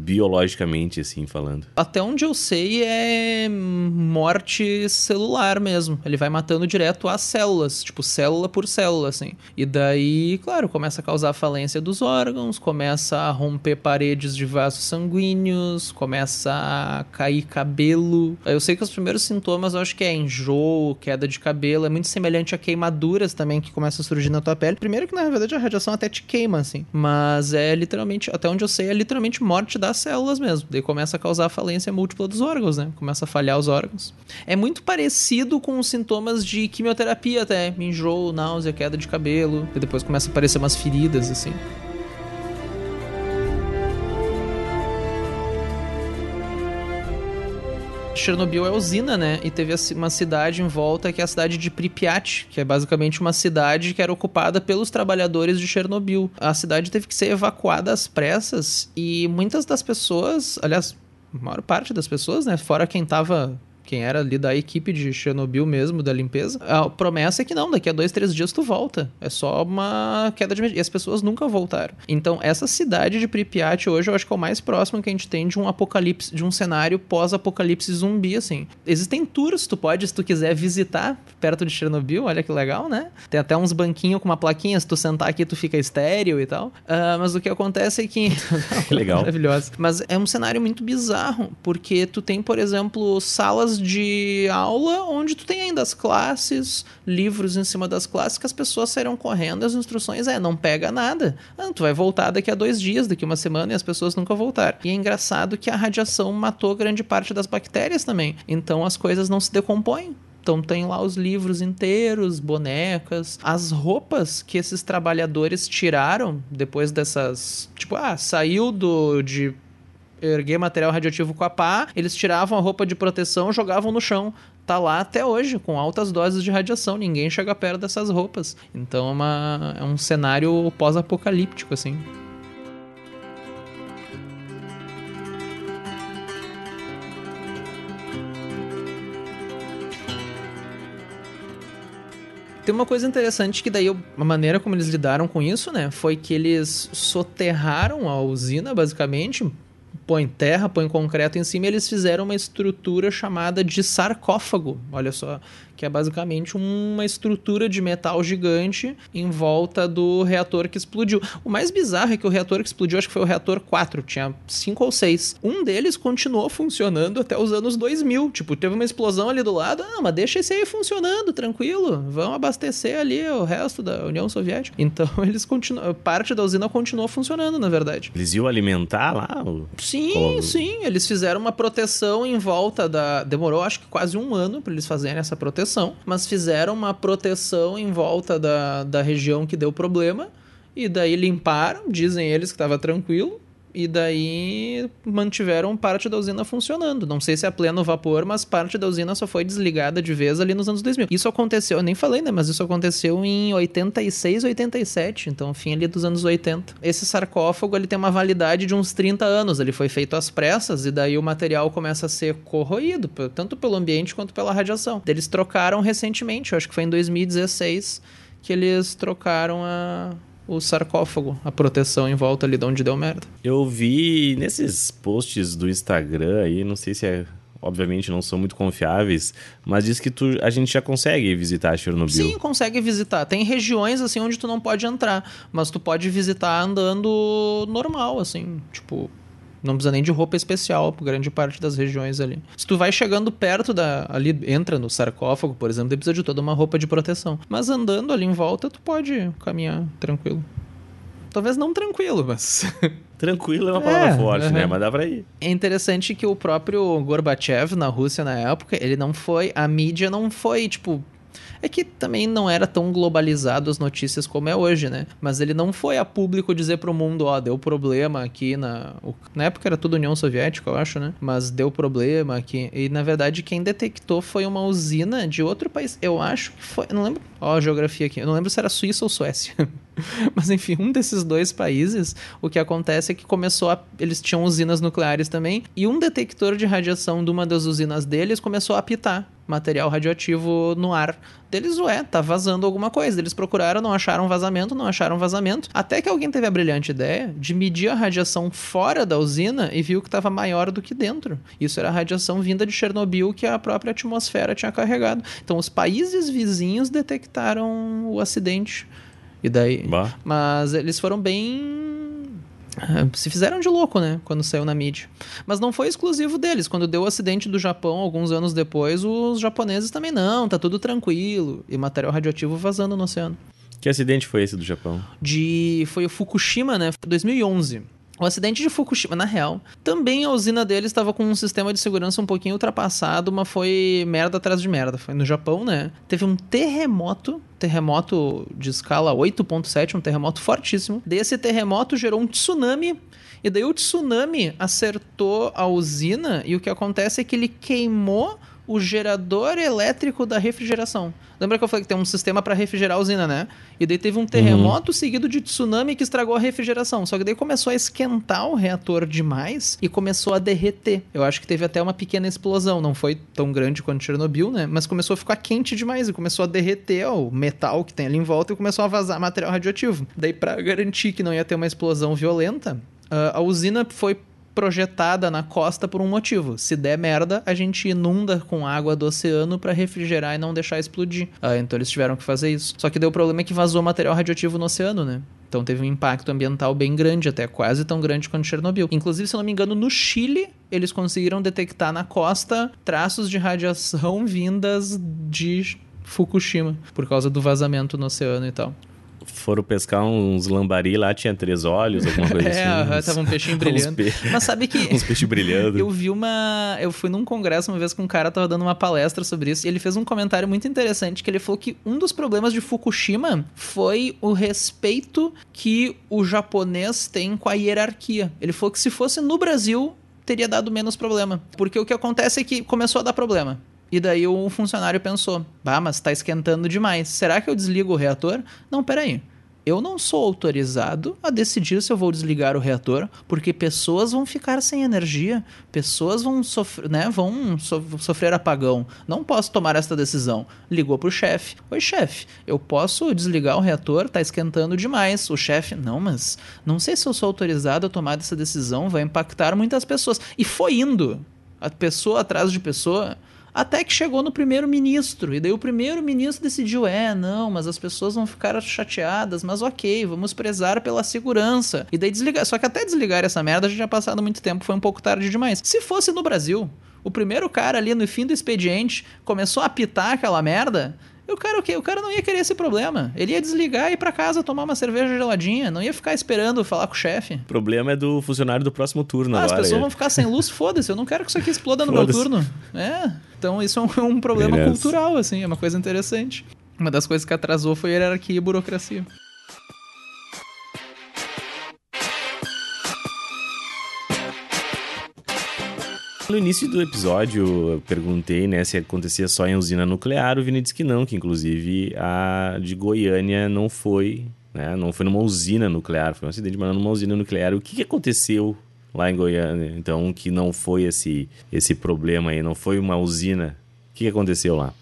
biologicamente, assim, falando. Até onde eu sei é morte celular mesmo. Ele vai matando direto as células, tipo, célula por célula, assim. E daí, claro, começa a causar falência dos órgãos, começa a romper paredes de vasos sanguíneos, começa a cair cabelo. Eu sei que os primeiros sintomas eu acho que é enjoo, queda de cabelo, é muito semelhante a queimaduras também que começam a surgir na tua pele. Primeiro que na verdade a radiação até te queima, assim. Mas é literalmente, até onde eu sei, é literalmente morte das células mesmo. Daí começa a causar falência múltipla dos órgãos, né? Começa a falhar os órgãos. É muito parecido com os sintomas de quimioterapia até. Enjoo, náusea, queda de cabelo. E depois começa a aparecer umas feridas, assim. Chernobyl é usina, né? E teve uma cidade em volta que é a cidade de Pripyat, que é basicamente uma cidade que era ocupada pelos trabalhadores de Chernobyl. A cidade teve que ser evacuada às pressas e muitas das pessoas, aliás, a maior parte das pessoas, né, fora quem tava quem era ali da equipe de Chernobyl mesmo, da limpeza, a promessa é que não, daqui a dois, três dias tu volta. É só uma queda de... E as pessoas nunca voltaram. Então, essa cidade de Pripyat hoje eu acho que é o mais próximo que a gente tem de um apocalipse, de um cenário pós-apocalipse zumbi, assim. Existem tours, tu pode, se tu quiser visitar perto de Chernobyl, olha que legal, né? Tem até uns banquinhos com uma plaquinha, se tu sentar aqui tu fica estéreo e tal. Uh, mas o que acontece é que... que legal. Maravilhoso. Mas é um cenário muito bizarro, porque tu tem, por exemplo, salas de aula onde tu tem ainda as classes, livros em cima das classes que as pessoas saíram correndo, as instruções é não pega nada. Ah, tu vai voltar daqui a dois dias, daqui uma semana e as pessoas nunca voltaram. E é engraçado que a radiação matou grande parte das bactérias também. Então as coisas não se decompõem. Então tem lá os livros inteiros, bonecas, as roupas que esses trabalhadores tiraram depois dessas, tipo, ah, saiu do de erguer material radioativo com a pá, eles tiravam a roupa de proteção, jogavam no chão. Tá lá até hoje, com altas doses de radiação. Ninguém chega perto dessas roupas. Então é, uma, é um cenário pós-apocalíptico, assim. Tem uma coisa interessante que daí a maneira como eles lidaram com isso, né, foi que eles soterraram a usina basicamente põe terra, põe concreto em cima, e eles fizeram uma estrutura chamada de sarcófago. Olha só, que é basicamente uma estrutura de metal gigante em volta do reator que explodiu. O mais bizarro é que o reator que explodiu, acho que foi o reator 4, tinha 5 ou 6. Um deles continuou funcionando até os anos 2000. Tipo, teve uma explosão ali do lado, ah, mas deixa esse aí funcionando, tranquilo. Vão abastecer ali o resto da União Soviética. Então, eles continuam, parte da usina continuou funcionando, na verdade. Eles iam alimentar lá? Sim, Como... sim, eles fizeram uma proteção em volta da, demorou acho que quase um ano para eles fazerem essa proteção proteção, mas fizeram uma proteção em volta da, da região que deu problema. E daí limparam, dizem eles que estava tranquilo, e daí mantiveram parte da usina funcionando. Não sei se é pleno vapor, mas parte da usina só foi desligada de vez ali nos anos 2000. Isso aconteceu, eu nem falei, né? Mas isso aconteceu em 86, 87, então fim ali dos anos 80. Esse sarcófago ele tem uma validade de uns 30 anos. Ele foi feito às pressas e daí o material começa a ser corroído, tanto pelo ambiente quanto pela radiação. Eles trocaram recentemente, eu acho que foi em 2016 que eles trocaram a, o sarcófago, a proteção em volta ali de onde deu merda. Eu vi nesses posts do Instagram aí, não sei se é obviamente não são muito confiáveis, mas diz que tu, a gente já consegue visitar Chernobyl. Sim, consegue visitar. Tem regiões assim onde tu não pode entrar, mas tu pode visitar andando normal, assim, tipo, não precisa nem de roupa especial por grande parte das regiões ali. Se tu vai chegando perto da. ali, entra no sarcófago, por exemplo, precisa de toda uma roupa de proteção. Mas andando ali em volta, tu pode caminhar tranquilo. Talvez não tranquilo, mas. Tranquilo é uma palavra É, forte, aham. né? Mas dá pra ir. É interessante que o próprio Gorbachev na Rússia na época, ele não foi. A mídia não foi, tipo. É que também não era tão globalizado as notícias como é hoje, né? Mas ele não foi a público dizer pro mundo, ó, deu problema aqui na. Na época era tudo União Soviética, eu acho, né? Mas deu problema aqui. E na verdade quem detectou foi uma usina de outro país. Eu acho que foi. Eu não lembro. Ó, a geografia aqui. Eu não lembro se era Suíça ou Suécia. Mas enfim, um desses dois países, o que acontece é que começou a. Eles tinham usinas nucleares também, e um detector de radiação de uma das usinas deles começou a apitar material radioativo no ar. Deles, ué, tá vazando alguma coisa. Eles procuraram, não acharam vazamento, não acharam vazamento. Até que alguém teve a brilhante ideia de medir a radiação fora da usina e viu que estava maior do que dentro. Isso era a radiação vinda de Chernobyl que a própria atmosfera tinha carregado. Então, os países vizinhos detectaram o acidente. E daí. Bah. Mas eles foram bem. Ah, Se fizeram de louco, né? Quando saiu na mídia. Mas não foi exclusivo deles. Quando deu o acidente do Japão, alguns anos depois, os japoneses também não, tá tudo tranquilo. E material radioativo vazando no oceano. Que acidente foi esse do Japão? De. Foi o Fukushima, né? 2011. O acidente de Fukushima, na real, também a usina deles estava com um sistema de segurança um pouquinho ultrapassado, mas foi merda atrás de merda. Foi no Japão, né? Teve um terremoto, terremoto de escala 8.7, um terremoto fortíssimo. Desse terremoto gerou um tsunami e daí o tsunami acertou a usina e o que acontece é que ele queimou o gerador elétrico da refrigeração. Lembra que eu falei que tem um sistema para refrigerar a usina, né? E daí teve um terremoto seguido de tsunami que estragou a refrigeração. Só que daí começou a esquentar o reator demais e começou a derreter. Eu acho que teve até uma pequena explosão. Não foi tão grande quanto Chernobyl, né? Mas começou a ficar quente demais e começou a derreter ó, o metal que tem ali em volta e começou a vazar material radioativo. Daí, para garantir que não ia ter uma explosão violenta, ah, a usina foi projetada na costa por um motivo. Se der merda, a gente inunda com água do oceano para refrigerar e não deixar explodir. Ah, então eles tiveram que fazer isso. Só que daí o problema é que vazou material radioativo no oceano, né? Então teve um impacto ambiental bem grande, até quase tão grande quanto Chernobyl. Inclusive, se eu não me engano, no Chile, eles conseguiram detectar na costa traços de radiação vindas de Fukushima, por causa do vazamento no oceano e tal. Foram pescar uns lambari lá, tinha três olhos, alguma coisa É, assim. uns- tava um peixinho brilhando. pe- Mas sabe que. Uns peixes brilhando. Eu vi uma. Eu fui num congresso uma vez que um cara tava dando uma palestra sobre isso e ele fez um comentário muito interessante que ele falou que um dos problemas de Fukushima foi o respeito que o japonês tem com a hierarquia. Ele falou que se fosse no Brasil teria dado menos problema, porque o que acontece é que começou a dar problema. E daí o funcionário pensou: "Bah, mas tá esquentando demais. Será que eu desligo o reator?" Não, peraí. Eu não sou autorizado a decidir se eu vou desligar o reator, porque pessoas vão ficar sem energia, pessoas vão, sofrer, né, vão so- sofrer apagão. Não posso tomar esta decisão. Ligou pro chefe. Oi, chefe, eu posso desligar o reator? Tá esquentando demais. O chefe, não, mas não sei se eu sou autorizado a tomar essa decisão, vai impactar muitas pessoas. E foi indo, a pessoa atrás de pessoa, até que chegou no primeiro-ministro. E daí o primeiro-ministro decidiu: é, não, mas as pessoas vão ficar chateadas, mas ok, vamos prezar pela segurança. E daí desligar. Só que até desligar essa merda já tinha passado muito tempo, foi um pouco tarde demais. Se fosse no Brasil, o primeiro cara ali no fim do expediente começou a apitar aquela merda. O cara o quê? O cara não ia querer esse problema. Ele ia desligar e ir pra casa tomar uma cerveja geladinha. Não ia ficar esperando falar com o chefe. O problema é do funcionário do próximo turno Ah, as agora. pessoas é. vão ficar sem luz, foda-se. Eu não quero que isso aqui exploda no meu turno. É. Então isso é um, um problema Beleza. cultural, assim, é uma coisa interessante. Uma das coisas que atrasou foi hierarquia e burocracia. No início do episódio, eu perguntei né, se acontecia só em usina nuclear. O Vini disse que não, que inclusive a de Goiânia não foi, né? Não foi numa usina nuclear, foi um acidente, mas numa usina nuclear. O que, que aconteceu lá em Goiânia, então, que não foi esse, esse problema aí, não foi uma usina? O que, que aconteceu lá?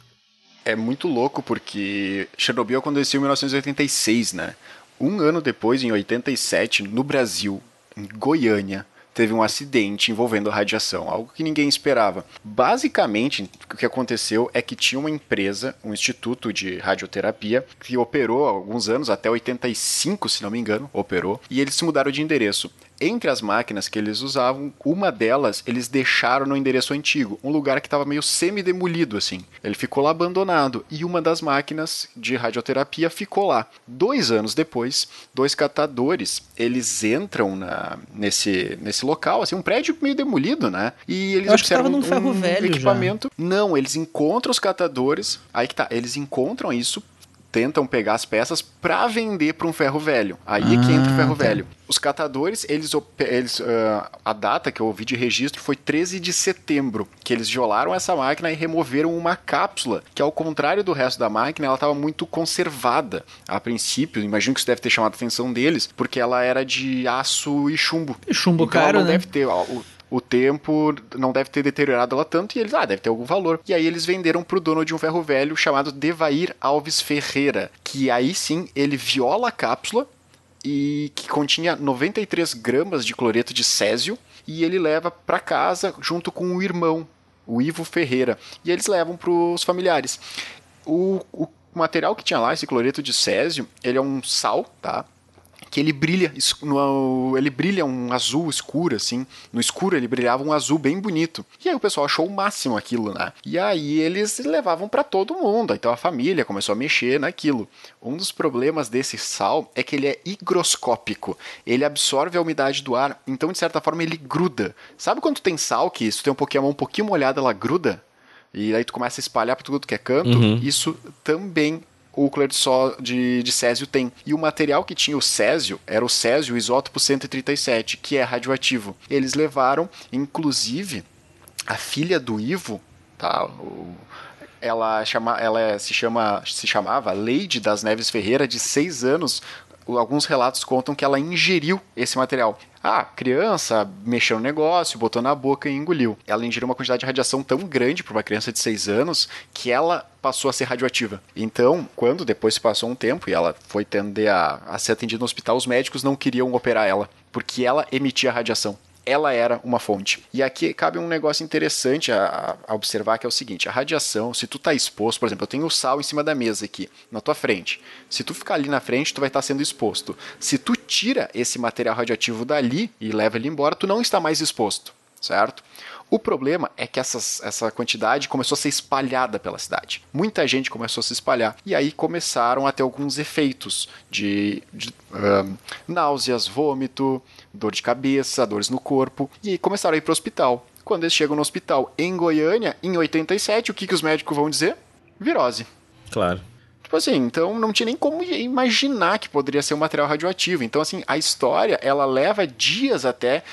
É muito louco porque Chernobyl aconteceu em 1986, né? Um ano depois, em 87, no Brasil, em Goiânia, teve um acidente envolvendo radiação, algo que ninguém esperava. Basicamente, o que aconteceu é que tinha uma empresa, um instituto de radioterapia, que operou há alguns anos, até 85, se não me engano, operou, e eles se mudaram de endereço. Entre as máquinas que eles usavam, uma delas eles deixaram no endereço antigo, um lugar que estava meio semi-demolido assim. Ele ficou lá abandonado e uma das máquinas de radioterapia ficou lá. Dois anos depois, dois catadores eles entram na, nesse, nesse local, assim, um prédio meio demolido, né? E eles Eu observam um velho já. equipamento. Não, eles encontram os catadores. Aí que tá, eles encontram isso, tentam pegar as peças pra vender pra um ferro velho. Aí é que entra o Ah, ferro tá. velho. Os catadores, eles, eles ah, a data que eu ouvi de registro foi 13 de setembro, que eles violaram essa máquina e removeram uma cápsula, que ao contrário do resto da máquina, ela estava muito conservada. A princípio, imagino que isso deve ter chamado a atenção deles, porque ela era de aço e chumbo. E chumbo Então, caro, né? deve ter ó, o, o tempo não deve ter deteriorado ela tanto e eles ah deve ter algum valor. E aí eles venderam pro dono de um ferro velho chamado Devair Alves Ferreira que aí sim ele viola a cápsula e que continha 93 gramas de cloreto de césio e ele leva para casa junto com o irmão o Ivo Ferreira e eles levam para os familiares. O, o material que tinha lá esse cloreto de césio ele é um sal tá que ele brilha, no- ele brilha um azul escuro, assim. No escuro ele brilhava um azul bem bonito. E aí o pessoal achou o máximo aquilo, né? E aí eles levavam pra todo mundo. Então a família começou a mexer naquilo. Um dos problemas desse sal é que ele é higroscópico. Ele absorve a umidade do ar, então de certa forma ele gruda. Sabe quando tem sal que se tu tem um mão um pouquinho molhada, ela gruda? E aí tu começa a espalhar pra tudo que é canto. Isso também o de, só- de, de césio tem. E o material que tinha o césio era o césio isótopo 137, que é radioativo. Eles levaram, inclusive, a filha do Ivo, tá? O- ela, chama, ela se, chama, se chamava Leide das Neves Ferreira, de 6 anos. Alguns relatos contam que ela ingeriu esse material. Ah, criança mexeu no negócio, botou na boca e engoliu. Ela ingeriu uma quantidade de radiação tão grande para uma criança de 6 anos que ela passou a ser radioativa. Então, quando depois se passou um tempo e ela foi tender a, a ser atendida no hospital, os médicos não queriam operar ela, porque ela emitia radiação ela era uma fonte. E aqui cabe um negócio interessante a, a observar que é o seguinte: a radiação, se tu tá exposto, por exemplo, eu tenho o sal em cima da mesa aqui, na tua frente. Se tu ficar ali na frente, tu vai estar sendo exposto. Se tu tira esse material radioativo dali e leva ele embora, tu não está mais exposto, certo? O problema é que essas, essa quantidade começou a ser espalhada pela cidade. Muita gente começou a se espalhar. E aí começaram a ter alguns efeitos de, de ahn, náuseas, vômito, dor de cabeça, dores no corpo. E começaram a ir para o hospital. Quando eles chegam no hospital em Goiânia, em 87, o que, que os médicos vão dizer? Virose. Claro. Tipo assim, então não tinha nem como imaginar que poderia ser um material radioativo. Então, assim, a história, ela leva dias até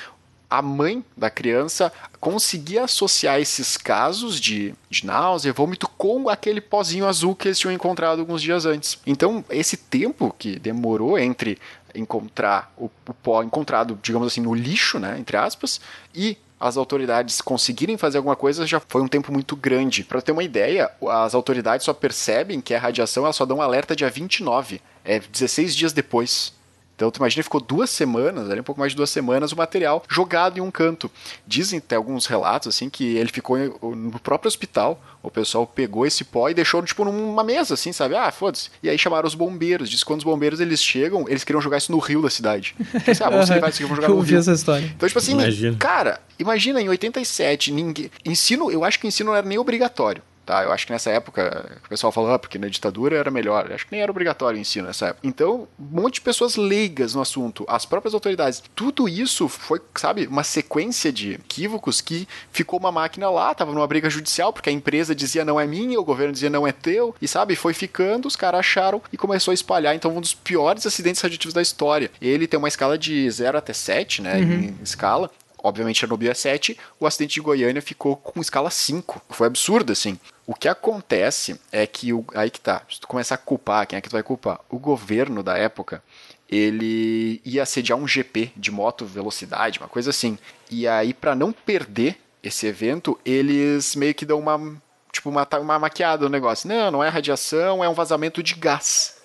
a mãe da criança conseguir associar esses casos de, de náusea, vômito, com aquele pozinho azul que eles tinham encontrado alguns dias antes. Então, esse tempo que demorou entre encontrar o, o pó encontrado, digamos assim, no lixo, né, entre aspas, e as autoridades conseguirem fazer alguma coisa já foi um tempo muito grande. Para ter uma ideia, as autoridades só percebem que é radiação, elas só dão um alerta dia 29, é 16 dias depois. Então, tu imagina, ficou duas semanas, ali um pouco mais de duas semanas, o material jogado em um canto. Dizem, tem alguns relatos, assim, que ele ficou no próprio hospital. O pessoal pegou esse pó e deixou, tipo, numa mesa, assim, sabe? Ah, foda-se. E aí chamaram os bombeiros. Diz que quando os bombeiros, eles chegam, eles queriam jogar isso no rio da cidade. Tipo assim, ah, vamos levar isso aqui, vamos jogar Eu no ouvi rio. essa história. Então, tipo assim, Imagina. cara, imagina em 87, ninguém. Ensino, eu acho que ensino não era nem obrigatório. Tá, eu acho que nessa época o pessoal falou, ah, porque na ditadura era melhor. Eu acho que nem era obrigatório o ensino nessa época. Então, um monte de pessoas leigas no assunto, as próprias autoridades. Tudo isso foi, sabe, uma sequência de equívocos que ficou uma máquina lá, tava numa briga judicial, porque a empresa dizia não é minha, o governo dizia não é teu, e sabe, foi ficando, os caras acharam e começou a espalhar. Então, um dos piores acidentes radioativos da história. Ele tem uma escala de 0 até 7, né, em escala. Obviamente, Chernobyl é 7, o acidente de Goiânia ficou com escala 5. Foi absurdo, assim. O que acontece é que, o, aí que tá, se tu começar a culpar, quem é que tu vai culpar? O governo da época, ele ia sediar um GP de moto velocidade, uma coisa assim. E aí, para não perder esse evento, eles meio que dão uma, tipo, uma, uma maquiada no negócio. Não, não é radiação, é um vazamento de gás.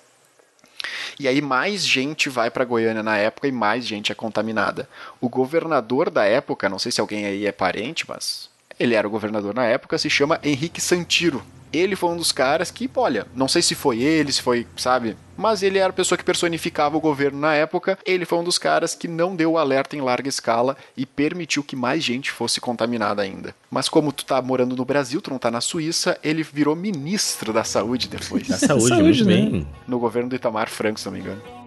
E aí mais gente vai para Goiânia na época e mais gente é contaminada. O governador da época, não sei se alguém aí é parente, mas ele era o governador na época, se chama Henrique Santiro. Ele foi um dos caras que, olha, não sei se foi ele, se foi, sabe, mas ele era a pessoa que personificava o governo na época. Ele foi um dos caras que não deu o alerta em larga escala e permitiu que mais gente fosse contaminada ainda. Mas como tu tá morando no Brasil, tu não tá na Suíça, ele virou ministro da saúde depois. Da saúde, Saúde, muito né? bem. No governo do Itamar Franco, se não me engano.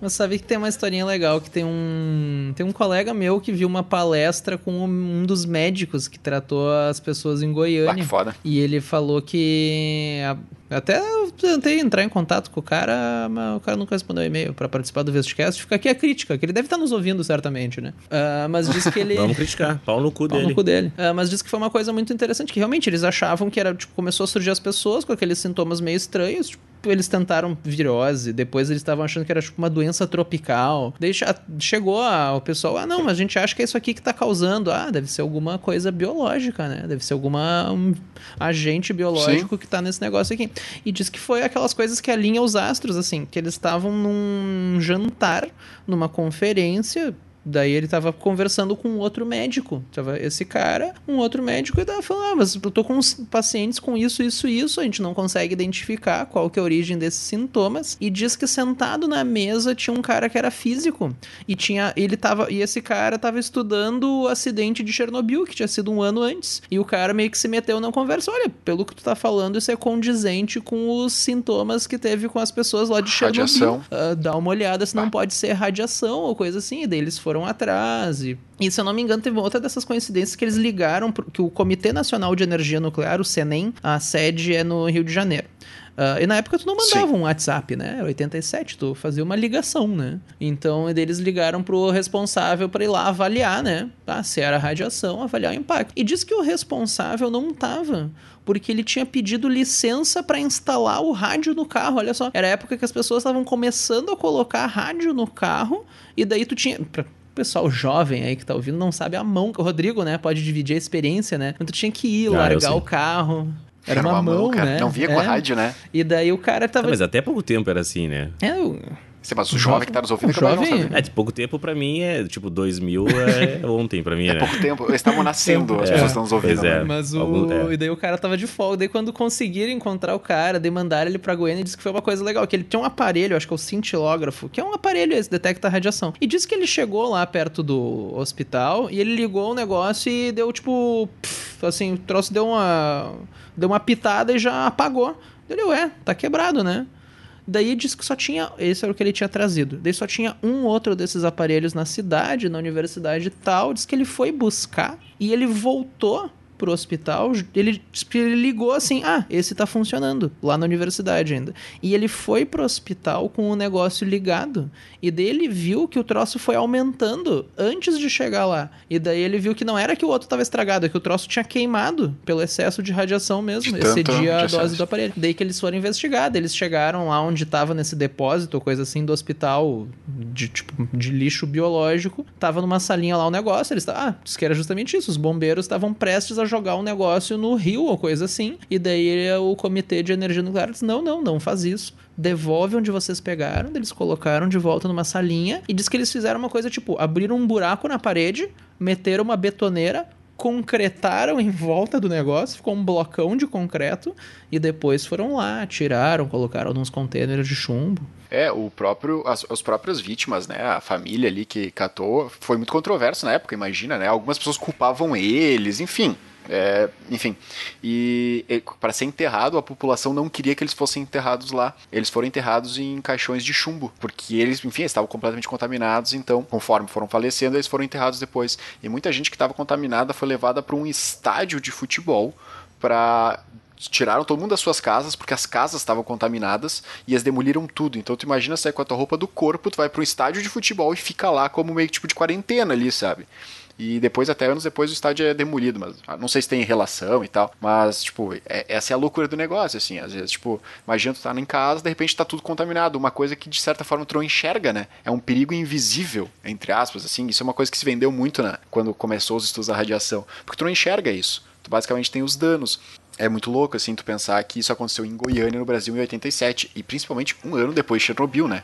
Mas sabe que tem uma historinha legal, que tem um tem um colega meu que viu uma palestra com um dos médicos que tratou as pessoas em Ah, Goiânia. que foda. E ele falou que. Até eu tentei entrar em contato com o cara, mas o cara nunca respondeu o e-mail pra participar do Vestcast. Fica aqui a crítica, que ele deve estar nos ouvindo, certamente, né? Ah, mas diz que ele. Vamos criticar. Pau no cu Pau dele. no cu dele. Ah, mas diz que foi uma coisa muito interessante, que realmente eles achavam que era, tipo, começou a surgir as pessoas com aqueles sintomas meio estranhos, tipo, eles tentaram virose, depois eles estavam achando que era tipo uma doença tropical. Che- chegou a- o pessoal, ah, não, mas a gente acha que é isso aqui que tá causando. Ah, deve ser alguma coisa biológica, né? Deve ser alguma um agente biológico que tá nesse negócio aqui. E diz que foi aquelas coisas que alinham os astros, assim, que eles estavam num jantar, numa conferência, Daí ele tava conversando com um outro médico. Tava esse cara, um outro médico, e tava falando: Ah, mas eu tô com pacientes com isso, isso, isso. A gente não consegue identificar qual que é a origem desses sintomas. E diz que sentado na mesa tinha um cara que era físico. E tinha. Ele tava. E esse cara tava estudando o acidente de Chernobyl, que tinha sido um ano antes. E o cara meio que se meteu na conversa. Olha, pelo que tu tá falando, isso é condizente com os sintomas que teve com as pessoas lá de Chernobyl. Radiação. Ah, dá uma olhada se não pode ser radiação ou coisa assim. E daí eles foram atrás. E, e se eu não me engano, teve outra dessas coincidências que eles ligaram pro, que o Comitê Nacional de Energia Nuclear, o CENEM, a sede é no Rio de Janeiro. Ah, e na época tu não mandava Sim. um WhatsApp, né? Era 87, tu fazia uma ligação, né? Então eles ligaram pro responsável para ir lá avaliar, né? Ah, se era radiação, avaliar o impacto. E diz que o responsável não tava, porque ele tinha pedido licença para instalar o rádio no carro. Olha só, era a época que as pessoas estavam começando a colocar rádio no carro, e daí tu tinha. pra- pessoal jovem aí que tá ouvindo não sabe a mão. O Rodrigo, né, pode dividir a experiência, né? Então tu tinha que ir, Ah, eu largar o carro. Era, uma, mão, cara. né? Não via com a É. rádio, né? E daí o cara Tá, tava. mas até pouco tempo era assim, né? É, o- Sim, Mas o jovem que tá nos ouvindo o é jovem-. É, de pouco tempo pra mim é, tipo, 2000 é ontem pra mim, É né? pouco tempo. Eles estavam nascendo, as É. pessoas estão nos ouvindo. É. né? Mas o. Algum- é. E daí o cara tava de folga. Daí quando conseguiram encontrar o cara, demandaram ele pra Goiânia, disse que foi uma coisa legal. Que ele tinha um aparelho, acho que é o cintilógrafo, que é um aparelho esse, detecta radiação. E disse que ele chegou lá perto do hospital e ele ligou o negócio e deu tipo. pff, assim, o troço deu uma. Deu uma pitada e já apagou. Ele, ué, tá quebrado, né? Daí disse que só tinha. Esse era o que ele tinha trazido. Daí só tinha um outro desses aparelhos na cidade, na universidade e tal. Diz que ele foi buscar e ele voltou pro hospital. Ele, ele ligou assim: ah, esse tá funcionando, lá na universidade ainda. E ele foi pro hospital com o negócio ligado. E daí ele viu que o troço foi aumentando antes de chegar lá. E daí ele viu que não era que o outro tava estragado, é que o troço tinha queimado pelo excesso de radiação mesmo. Excedia a dose do aparelho. Daí que eles foram investigar, eles chegaram lá onde tava nesse depósito, coisa assim, do hospital de, tipo, de lixo biológico. Tava numa salinha lá o negócio, eles estavam. Ah, diz que era justamente isso. Os bombeiros estavam prestes a jogar um negócio no rio ou coisa assim. E daí o comitê de energia nuclear disse: não, não, não faz isso. Devolve onde vocês pegaram. Eles colocaram de volta numa salinha. E diz que eles fizeram uma coisa tipo: abriram um buraco na parede, meteram uma betoneira, concretaram em volta do negócio, ficou um blocão de concreto e depois foram lá, tiraram, colocaram nos contêineres de chumbo. É, o próprio, as, as próprias vítimas, né? A família ali que catou, foi muito controverso na época, imagina, né? Algumas pessoas culpavam eles, enfim. É, enfim, e, para ser enterrado, a população não queria que eles fossem enterrados lá. Eles foram enterrados em caixões de chumbo, porque eles, enfim, estavam completamente contaminados. Então, conforme foram falecendo, eles foram enterrados depois. E muita gente que estava contaminada foi levada para um estádio de futebol para tiraram todo mundo das suas casas porque as casas estavam contaminadas e as demoliram tudo. Então tu imagina sair com a tua roupa do corpo, tu vai para um estádio de futebol e fica lá como meio tipo de quarentena ali, sabe? E depois, até anos depois, o estádio é demolido, mas ah, não sei se tem relação e tal. Mas, tipo, é- essa é a loucura do negócio, assim. Às vezes, tipo, imagina tu tá em casa, de repente tá tudo contaminado. Uma coisa que, de certa forma, tu não enxerga, né? É um perigo invisível, entre aspas, assim. Isso é uma coisa que se vendeu muito, né? Quando começou os estudos da radiação. Porque tu não enxerga isso. Tu basicamente tem os danos. É muito louco, assim, tu pensar que isso aconteceu em Goiânia, no Brasil, em 87. E principalmente um ano depois de Chernobyl, né?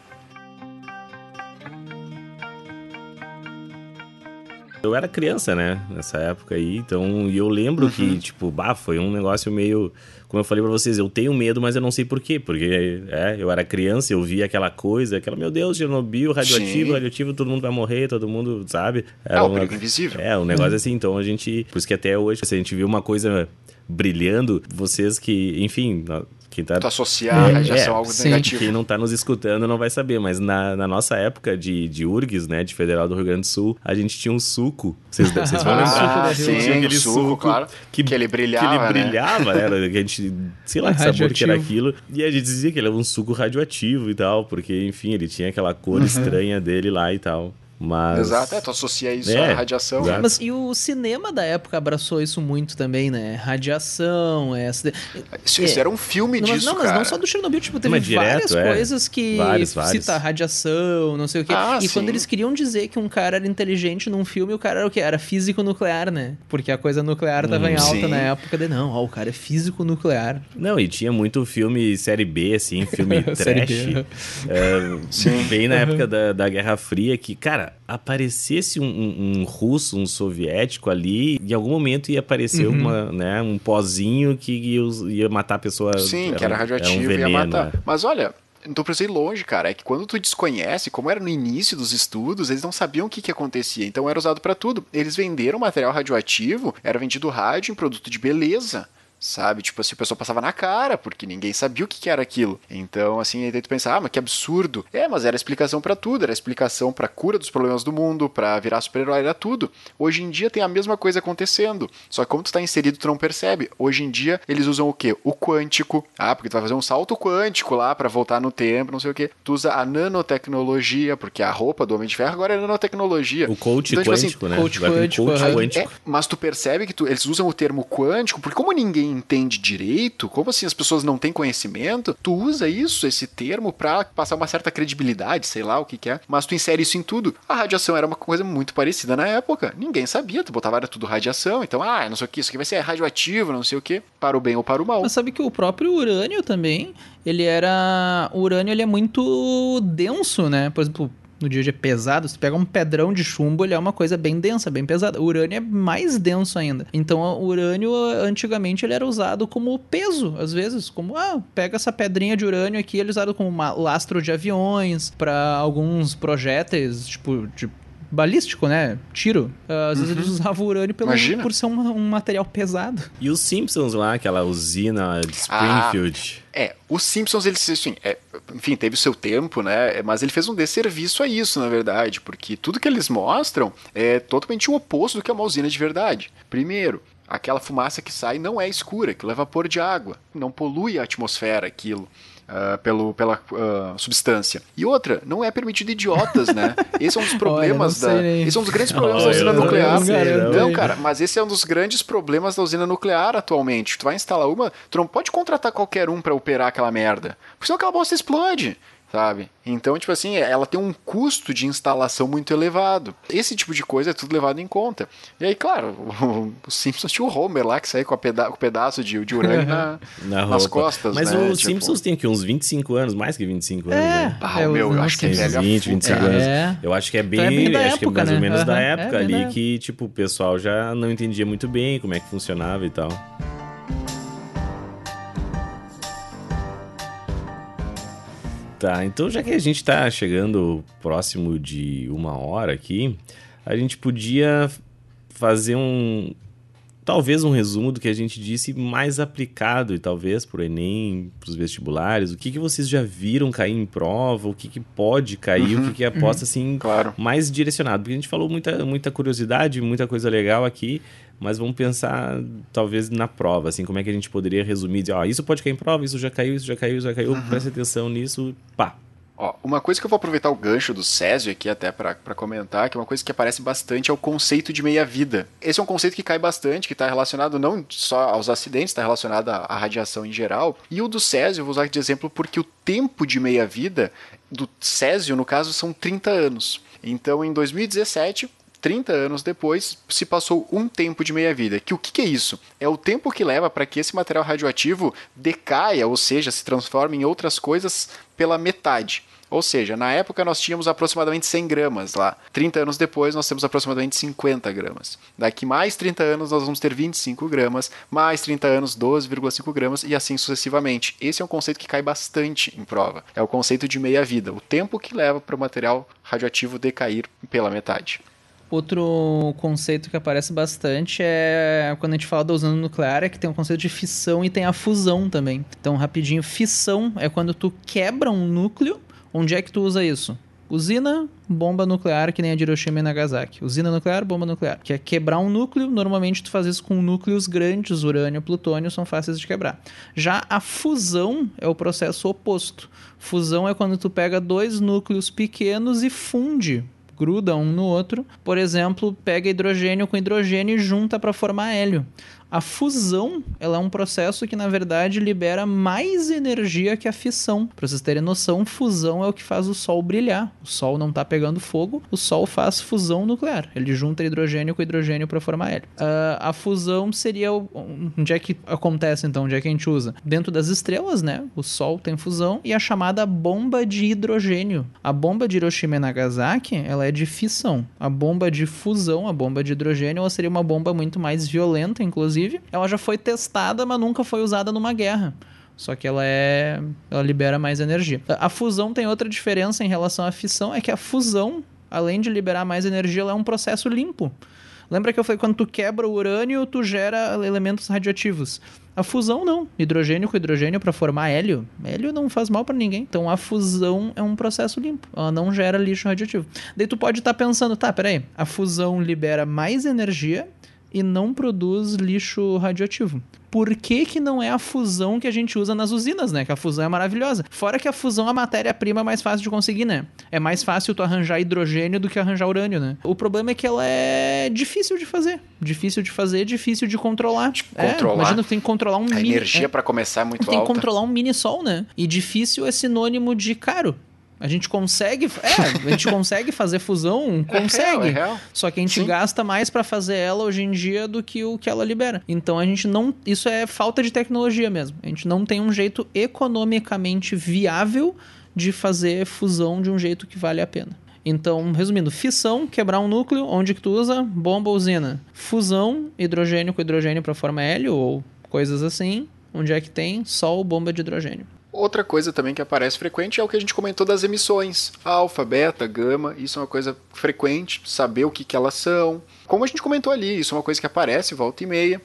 Eu era criança, né, nessa época aí, então, e eu lembro uhum. que, tipo, bah, foi um negócio meio como eu falei para vocês, eu tenho medo, mas eu não sei porquê. Porque é, eu era criança, eu via aquela coisa, aquela, meu Deus, Chernobyl, radioativo, Sim. radioativo, todo mundo vai morrer, todo mundo, sabe? Era é, o perigo invisível. É, um negócio assim. Então a gente. Por isso que até hoje, se a gente viu uma coisa brilhando, vocês que, enfim, quem tá... Tu associar é, radiação é, a algo sim. negativo. Quem não tá nos escutando não vai saber, mas na, na nossa época de, de URGS, né, de Federal do Rio Grande do Sul, a gente tinha um suco. Vocês, vocês vão lembrar? Ah, sim, tinha aquele suco, suco claro, que, que ele brilhava, Que ele brilhava, né? né? a gente, sei lá que sabor que era aquilo. E a gente dizia que ele era um suco radioativo e tal, porque, enfim, ele tinha aquela cor uhum. estranha dele lá e tal. Mas... Exato, é, tu associa isso é, à radiação. Exato. Mas e o cinema da época abraçou isso muito também, né? Radiação, é... Isso, isso é. era um filme não, disso, Não, mas cara. não só do Chernobyl, tipo, teve mas várias direto, é. coisas que vários, vários. cita radiação, não sei o quê. Ah, e sim. quando eles queriam dizer que um cara era inteligente num filme, o cara era o quê? Era físico nuclear, né? Porque a coisa nuclear tava hum, em alta sim. na época de, não, ó, o cara é físico nuclear. Não, e tinha muito filme série B, assim, filme trash. uh, bem na época da, da Guerra Fria, que, cara, aparecesse um, um, um, russo, um soviético ali, em algum momento ia aparecer uhum. uma, né, um pozinho que ia, ia matar a pessoa. Sim, era, que era radioativo e um ia matar. É. Mas olha, não precisa ir longe, cara. É que quando tu desconhece, como era no início dos estudos, eles não sabiam o que, que acontecia. Então era usado para tudo. Eles venderam material radioativo, era vendido rádio em produto de beleza sabe? Tipo assim, o pessoal passava na cara, porque ninguém sabia o que, era aquilo. Então, assim, aí tu pensa, ah, mas que absurdo. É, mas era explicação para tudo, era explicação para cura dos problemas do mundo, para virar super-herói, era tudo. Hoje em dia tem a mesma coisa acontecendo, só que como tu tá inserido, tu não percebe. Hoje em dia, eles usam o quê? O quântico. Ah, porque tu vai fazer um salto quântico lá para voltar no tempo, não sei o quê. Tu usa a nanotecnologia, porque a roupa do Homem de Ferro agora é nanotecnologia. O coach então, quântico, tipo assim, né? Coach quântico. Coach quântico. É, mas tu percebe que tu, eles usam o termo quântico, porque como ninguém entende direito, como assim as pessoas não têm conhecimento, tu usa isso, esse termo, para passar uma certa credibilidade, sei lá o que, que é, mas tu insere isso em tudo. A radiação era uma coisa muito parecida na época, ninguém sabia, tu botava era tudo radiação, então, ah, não sei o que, isso aqui vai ser radioativo, não sei o que, para o bem ou para o mal. Mas sabe que o próprio urânio também, ele era. O urânio ele é muito denso, né? Por exemplo, no dia a dia pesado, se pega um pedrão de chumbo, ele é uma coisa bem densa, bem pesada. O urânio é mais denso ainda. Então, o urânio, antigamente, ele era usado como peso, às vezes, como, ah, pega essa pedrinha de urânio aqui, ele é usado como lastro de aviões, para alguns projéteis, tipo, de balístico, né? Tiro. Às vezes eles uhum. usavam urânio pelo, por ser um, um, material pesado. E os Simpsons lá, aquela usina de Springfield. Ah, é, os Simpsons, eles, assim, é, enfim, teve o seu tempo, né? Mas ele fez um desserviço a isso, na verdade, porque tudo que eles mostram é totalmente o oposto do que é uma usina de verdade. Primeiro, aquela fumaça que sai não é escura, aquilo é vapor de água, não polui a atmosfera aquilo uh, pelo, pela uh, substância. E outra, não é permitido idiotas, né? Esse é um dos problemas Olha, da. Esse é um dos grandes problemas da usina nuclear. Não, não, cara, mas esse é um dos grandes problemas da usina nuclear atualmente. Tu vai instalar uma, tu não pode contratar qualquer um para operar aquela merda. Porque senão aquela bosta explode sabe? Então, tipo assim, ela tem um custo de instalação muito elevado. Esse tipo de coisa é tudo levado em conta. E aí, claro, o, Simpsons tinha o Homer lá que saiu com, peda com o pedaço de, de urânio na, na nas costas. Mas né? o tipo... Simpsons tem que uns 25 anos, mais que 25 anos. É, né? ah, é, meu, eu acho que é velho. 20, 25 é. anos. Eu acho que é bem, então é bem acho época, que é mais né? ou menos uhum. da época é ali que, tipo, o pessoal já não entendia muito bem como é que funcionava e tal. Tá, então já que a gente está chegando próximo de uma hora aqui, a gente podia fazer um. Talvez um resumo do que a gente disse mais aplicado, e talvez para o Enem, para os vestibulares. O que, que vocês já viram cair em prova, o que, que pode cair, uhum, o que, que é aposta uhum, assim, claro. mais direcionado. Porque a gente falou muita, muita curiosidade, muita coisa legal aqui, mas vamos pensar talvez na prova, assim, como é que a gente poderia resumir, dizer, ó, isso pode cair em prova, isso já caiu, isso já caiu, isso já caiu, uhum. preste atenção nisso, pá. Ó, uma coisa que eu vou aproveitar o gancho do Césio aqui até para comentar, que é uma coisa que aparece bastante é o conceito de meia-vida. Esse é um conceito que cai bastante, que está relacionado não só aos acidentes, está relacionado à, à radiação em geral. E o do Césio eu vou usar de exemplo porque o tempo de meia-vida do Césio, no caso, são 30 anos. Então, em 2017, 30 anos depois, se passou um tempo de meia-vida. Que o que, que, é isso? É o tempo que leva para que esse material radioativo decaia, ou seja, se transforme em outras coisas pela metade. Ou seja, na época nós tínhamos aproximadamente 100 gramas lá. 30 anos depois nós temos aproximadamente 50 gramas. Daqui mais 30 anos nós vamos ter 25 gramas, mais 30 anos 12,5 gramas e assim sucessivamente. Esse é um conceito que cai bastante em prova. É o conceito de meia-vida, o tempo que leva para o material radioativo decair pela metade. Outro conceito que aparece bastante é quando a gente fala da usina nuclear, é que tem o conceito de fissão e tem a fusão também. Então, rapidinho, fissão é quando tu quebra um núcleo. Onde é que tu usa isso? Usina, bomba nuclear, que nem a de Hiroshima e Nagasaki. Usina nuclear, bomba nuclear. Que é quebrar um núcleo, normalmente tu faz isso com núcleos grandes, urânio, plutônio, são fáceis de quebrar. Já a fusão é o processo oposto. Fusão é quando tu pega dois núcleos pequenos e funde gruda um no outro. Por exemplo, pega hidrogênio com hidrogênio e junta para formar hélio. A fusão, ela é um processo que na verdade libera mais energia que a fissão. Para vocês terem noção, fusão é o que faz o sol brilhar. O sol não está pegando fogo, o sol faz fusão nuclear. Ele junta hidrogênio com hidrogênio para formar hélio. Uh, a fusão seria onde é que acontece então, onde é que a gente usa? Dentro das estrelas, né? O sol tem fusão e a chamada bomba de hidrogênio. A bomba de Hiroshima e Nagasaki, ela é de fissão. A bomba de fusão, a bomba de hidrogênio, ela seria uma bomba muito mais violenta, inclusive inclusive, ela já foi testada, mas nunca foi usada numa guerra. Só que ela é. Ela libera mais energia. A fusão tem outra diferença em relação à fissão, é que a fusão, além de liberar mais energia, ela é um processo limpo. Lembra que eu falei quando tu quebra o urânio, tu gera elementos radioativos. A fusão não, hidrogênio com hidrogênio para formar hélio. Hélio não faz mal para ninguém. Então a fusão é um processo limpo, ela não gera lixo radioativo. Daí tu pode estar tá pensando, tá, peraí, a fusão libera mais energia e não produz lixo radioativo. Por que, que não é a fusão que a gente usa nas usinas, né? Que a fusão é maravilhosa. Fora que a fusão é a matéria-prima mais fácil de conseguir, né? É mais fácil tu arranjar hidrogênio do que arranjar urânio, né? O problema é que ela é difícil de fazer. Difícil de fazer, difícil de controlar. De controlar. É, imagina, tu tem que controlar um a mini... energia é, para começar é muito tem alta. que controlar um mini sol, né? E difícil é sinônimo de caro. A gente consegue, é, a gente consegue fazer fusão, consegue. É real, é real. Só que a gente Sim. gasta mais para fazer ela hoje em dia do que o que ela libera. Então a gente não, isso é falta de tecnologia mesmo. A gente não tem um jeito economicamente viável de fazer fusão de um jeito que vale a pena. Então, resumindo, fissão, quebrar um núcleo, onde que tu usa? Bomba usina. Fusão, hidrogênio com hidrogênio para forma hélio ou coisas assim. Onde é que tem? Sol, bomba de hidrogênio. Outra coisa também que aparece frequente é o que a gente comentou das emissões. Alfa, beta, gama, isso é uma coisa frequente, saber o que, que elas são. Como a gente comentou ali, isso é uma coisa que aparece volta e meia.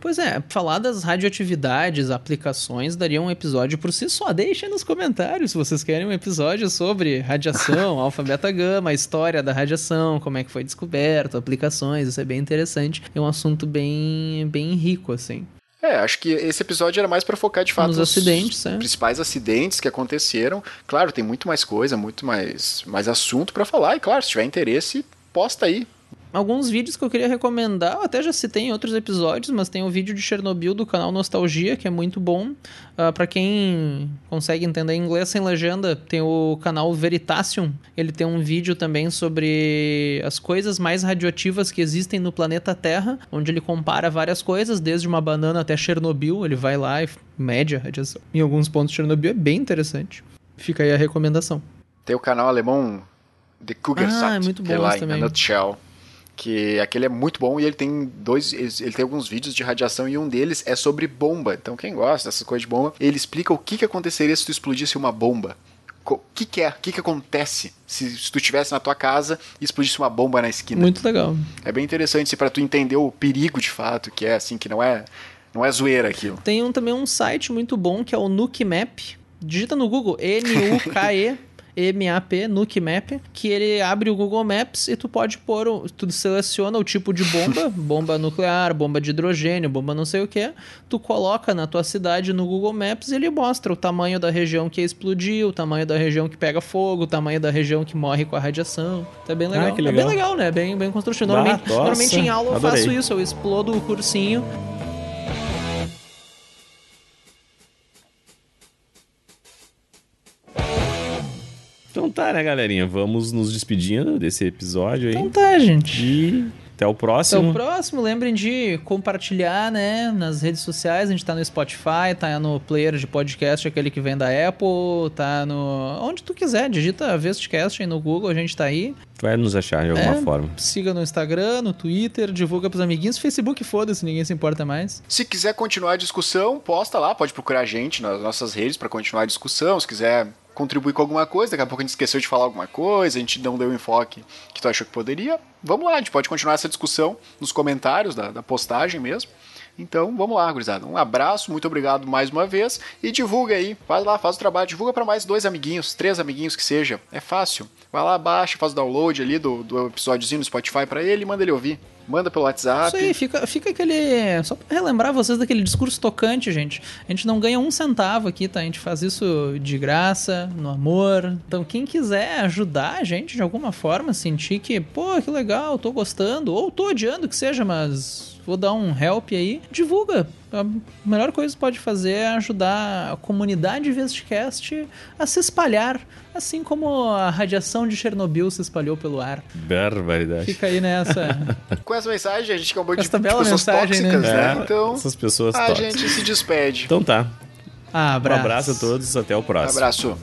Pois é, falar das radioatividades, aplicações, daria um episódio por si só. Deixa nos comentários se vocês querem um episódio sobre radiação, alfa, beta, gama, a história da radiação, como é que foi descoberto, aplicações, isso é bem interessante. É um assunto bem, bem rico, assim. É, acho que esse episódio era mais para focar de fato nos acidentes, é. principais acidentes que aconteceram. Claro, tem muito mais coisa, muito mais, mais assunto para falar. E claro, se tiver interesse, posta aí alguns vídeos que eu queria recomendar, eu até já citei em outros episódios, mas tem o um vídeo de Chernobyl do canal Nostalgia, que é muito bom. Uh, ah, para quem consegue entender inglês sem legenda, tem o canal Veritasium. Ele tem um vídeo também sobre as coisas mais radioativas que existem no planeta Terra, onde ele compara várias coisas, desde uma banana até Chernobyl. Ele vai lá e mede a radiação. Em alguns pontos, Chernobyl é bem interessante. Fica aí a recomendação. Tem o canal alemão The Cougarsat, ah, é muito bom que é lá também. em Nutshell que aquele é muito bom e ele tem dois, ele tem alguns vídeos de radiação e um deles é sobre bomba. Então quem gosta dessas coisas de bomba, ele explica o que, que aconteceria se tu explodisse uma bomba. O que, que é? O que, que acontece se, se tu estivesse na tua casa e explodisse uma bomba na esquina? Muito legal. É bem interessante para tu entender o perigo de fato, que é assim, que não é não é zoeira aquilo. Tem um, também um site muito bom que é o Nuke Map. Digita no Google N-U-K-E MAP, Nuke Map, que ele abre o Google Maps e tu pode pôr, tu seleciona o tipo de bomba, bomba nuclear, bomba de hidrogênio, bomba não sei o que, tu coloca na tua cidade no Google Maps e ele mostra o tamanho da região que explodiu, o tamanho da região que pega fogo, o tamanho da região que morre com a radiação. Tá bem legal. Ah, legal. É bem legal, né? Bem, bem construído. Normalmente, normalmente em aula eu adorei. faço isso, eu explodo o cursinho Então tá, né, galerinha? Vamos nos despedindo desse episódio aí. Então tá, gente. E Até o próximo. Até o próximo. Lembrem de compartilhar, né? Nas redes sociais. A gente tá no Spotify, tá no player de podcast, aquele que vem da Apple, tá no. Onde tu quiser. Digita Vestcast aí no Google, a gente tá aí. Vai nos achar de alguma É, forma. Siga no Instagram, no Twitter, divulga pros amiguinhos. Facebook, foda-se, ninguém se importa mais. Se quiser continuar a discussão, posta lá, pode procurar a gente nas nossas redes para continuar a discussão. Se quiser contribuir com alguma coisa, daqui a pouco a gente esqueceu de falar alguma coisa, a gente não deu o enfoque que tu achou que poderia. Vamos lá, a gente pode continuar essa discussão nos comentários da, da postagem mesmo. Então, vamos lá, gurizada. Um abraço, muito obrigado mais uma vez e divulga aí, faz lá, faz o trabalho, divulga para mais dois amiguinhos, três amiguinhos que seja. É fácil. Vai lá, baixa, faz o download ali do, do episódiozinho no Spotify para ele manda ele ouvir. Manda pelo WhatsApp. Isso aí, fica, fica aquele. Só pra relembrar vocês daquele discurso tocante, gente. A gente não ganha um centavo aqui, tá? A gente faz isso de graça, no amor. Então, quem quiser ajudar a gente de alguma forma, sentir que, pô, que legal, tô gostando, ou tô odiando que seja, mas vou dar um help aí, divulga. A melhor coisa que pode fazer é ajudar a comunidade Vestcast a se espalhar, assim como a radiação de Chernobyl se espalhou pelo ar. Barbaridade. Fica aí nessa. Com essa mensagem, a gente acabou de Essa bela pessoas mensagem, né? tóxicas, né? É, Então, essas pessoas a tóxicas. gente se despede. Então tá. Ah, Um abraço a todos, até o Um próximo. abraço.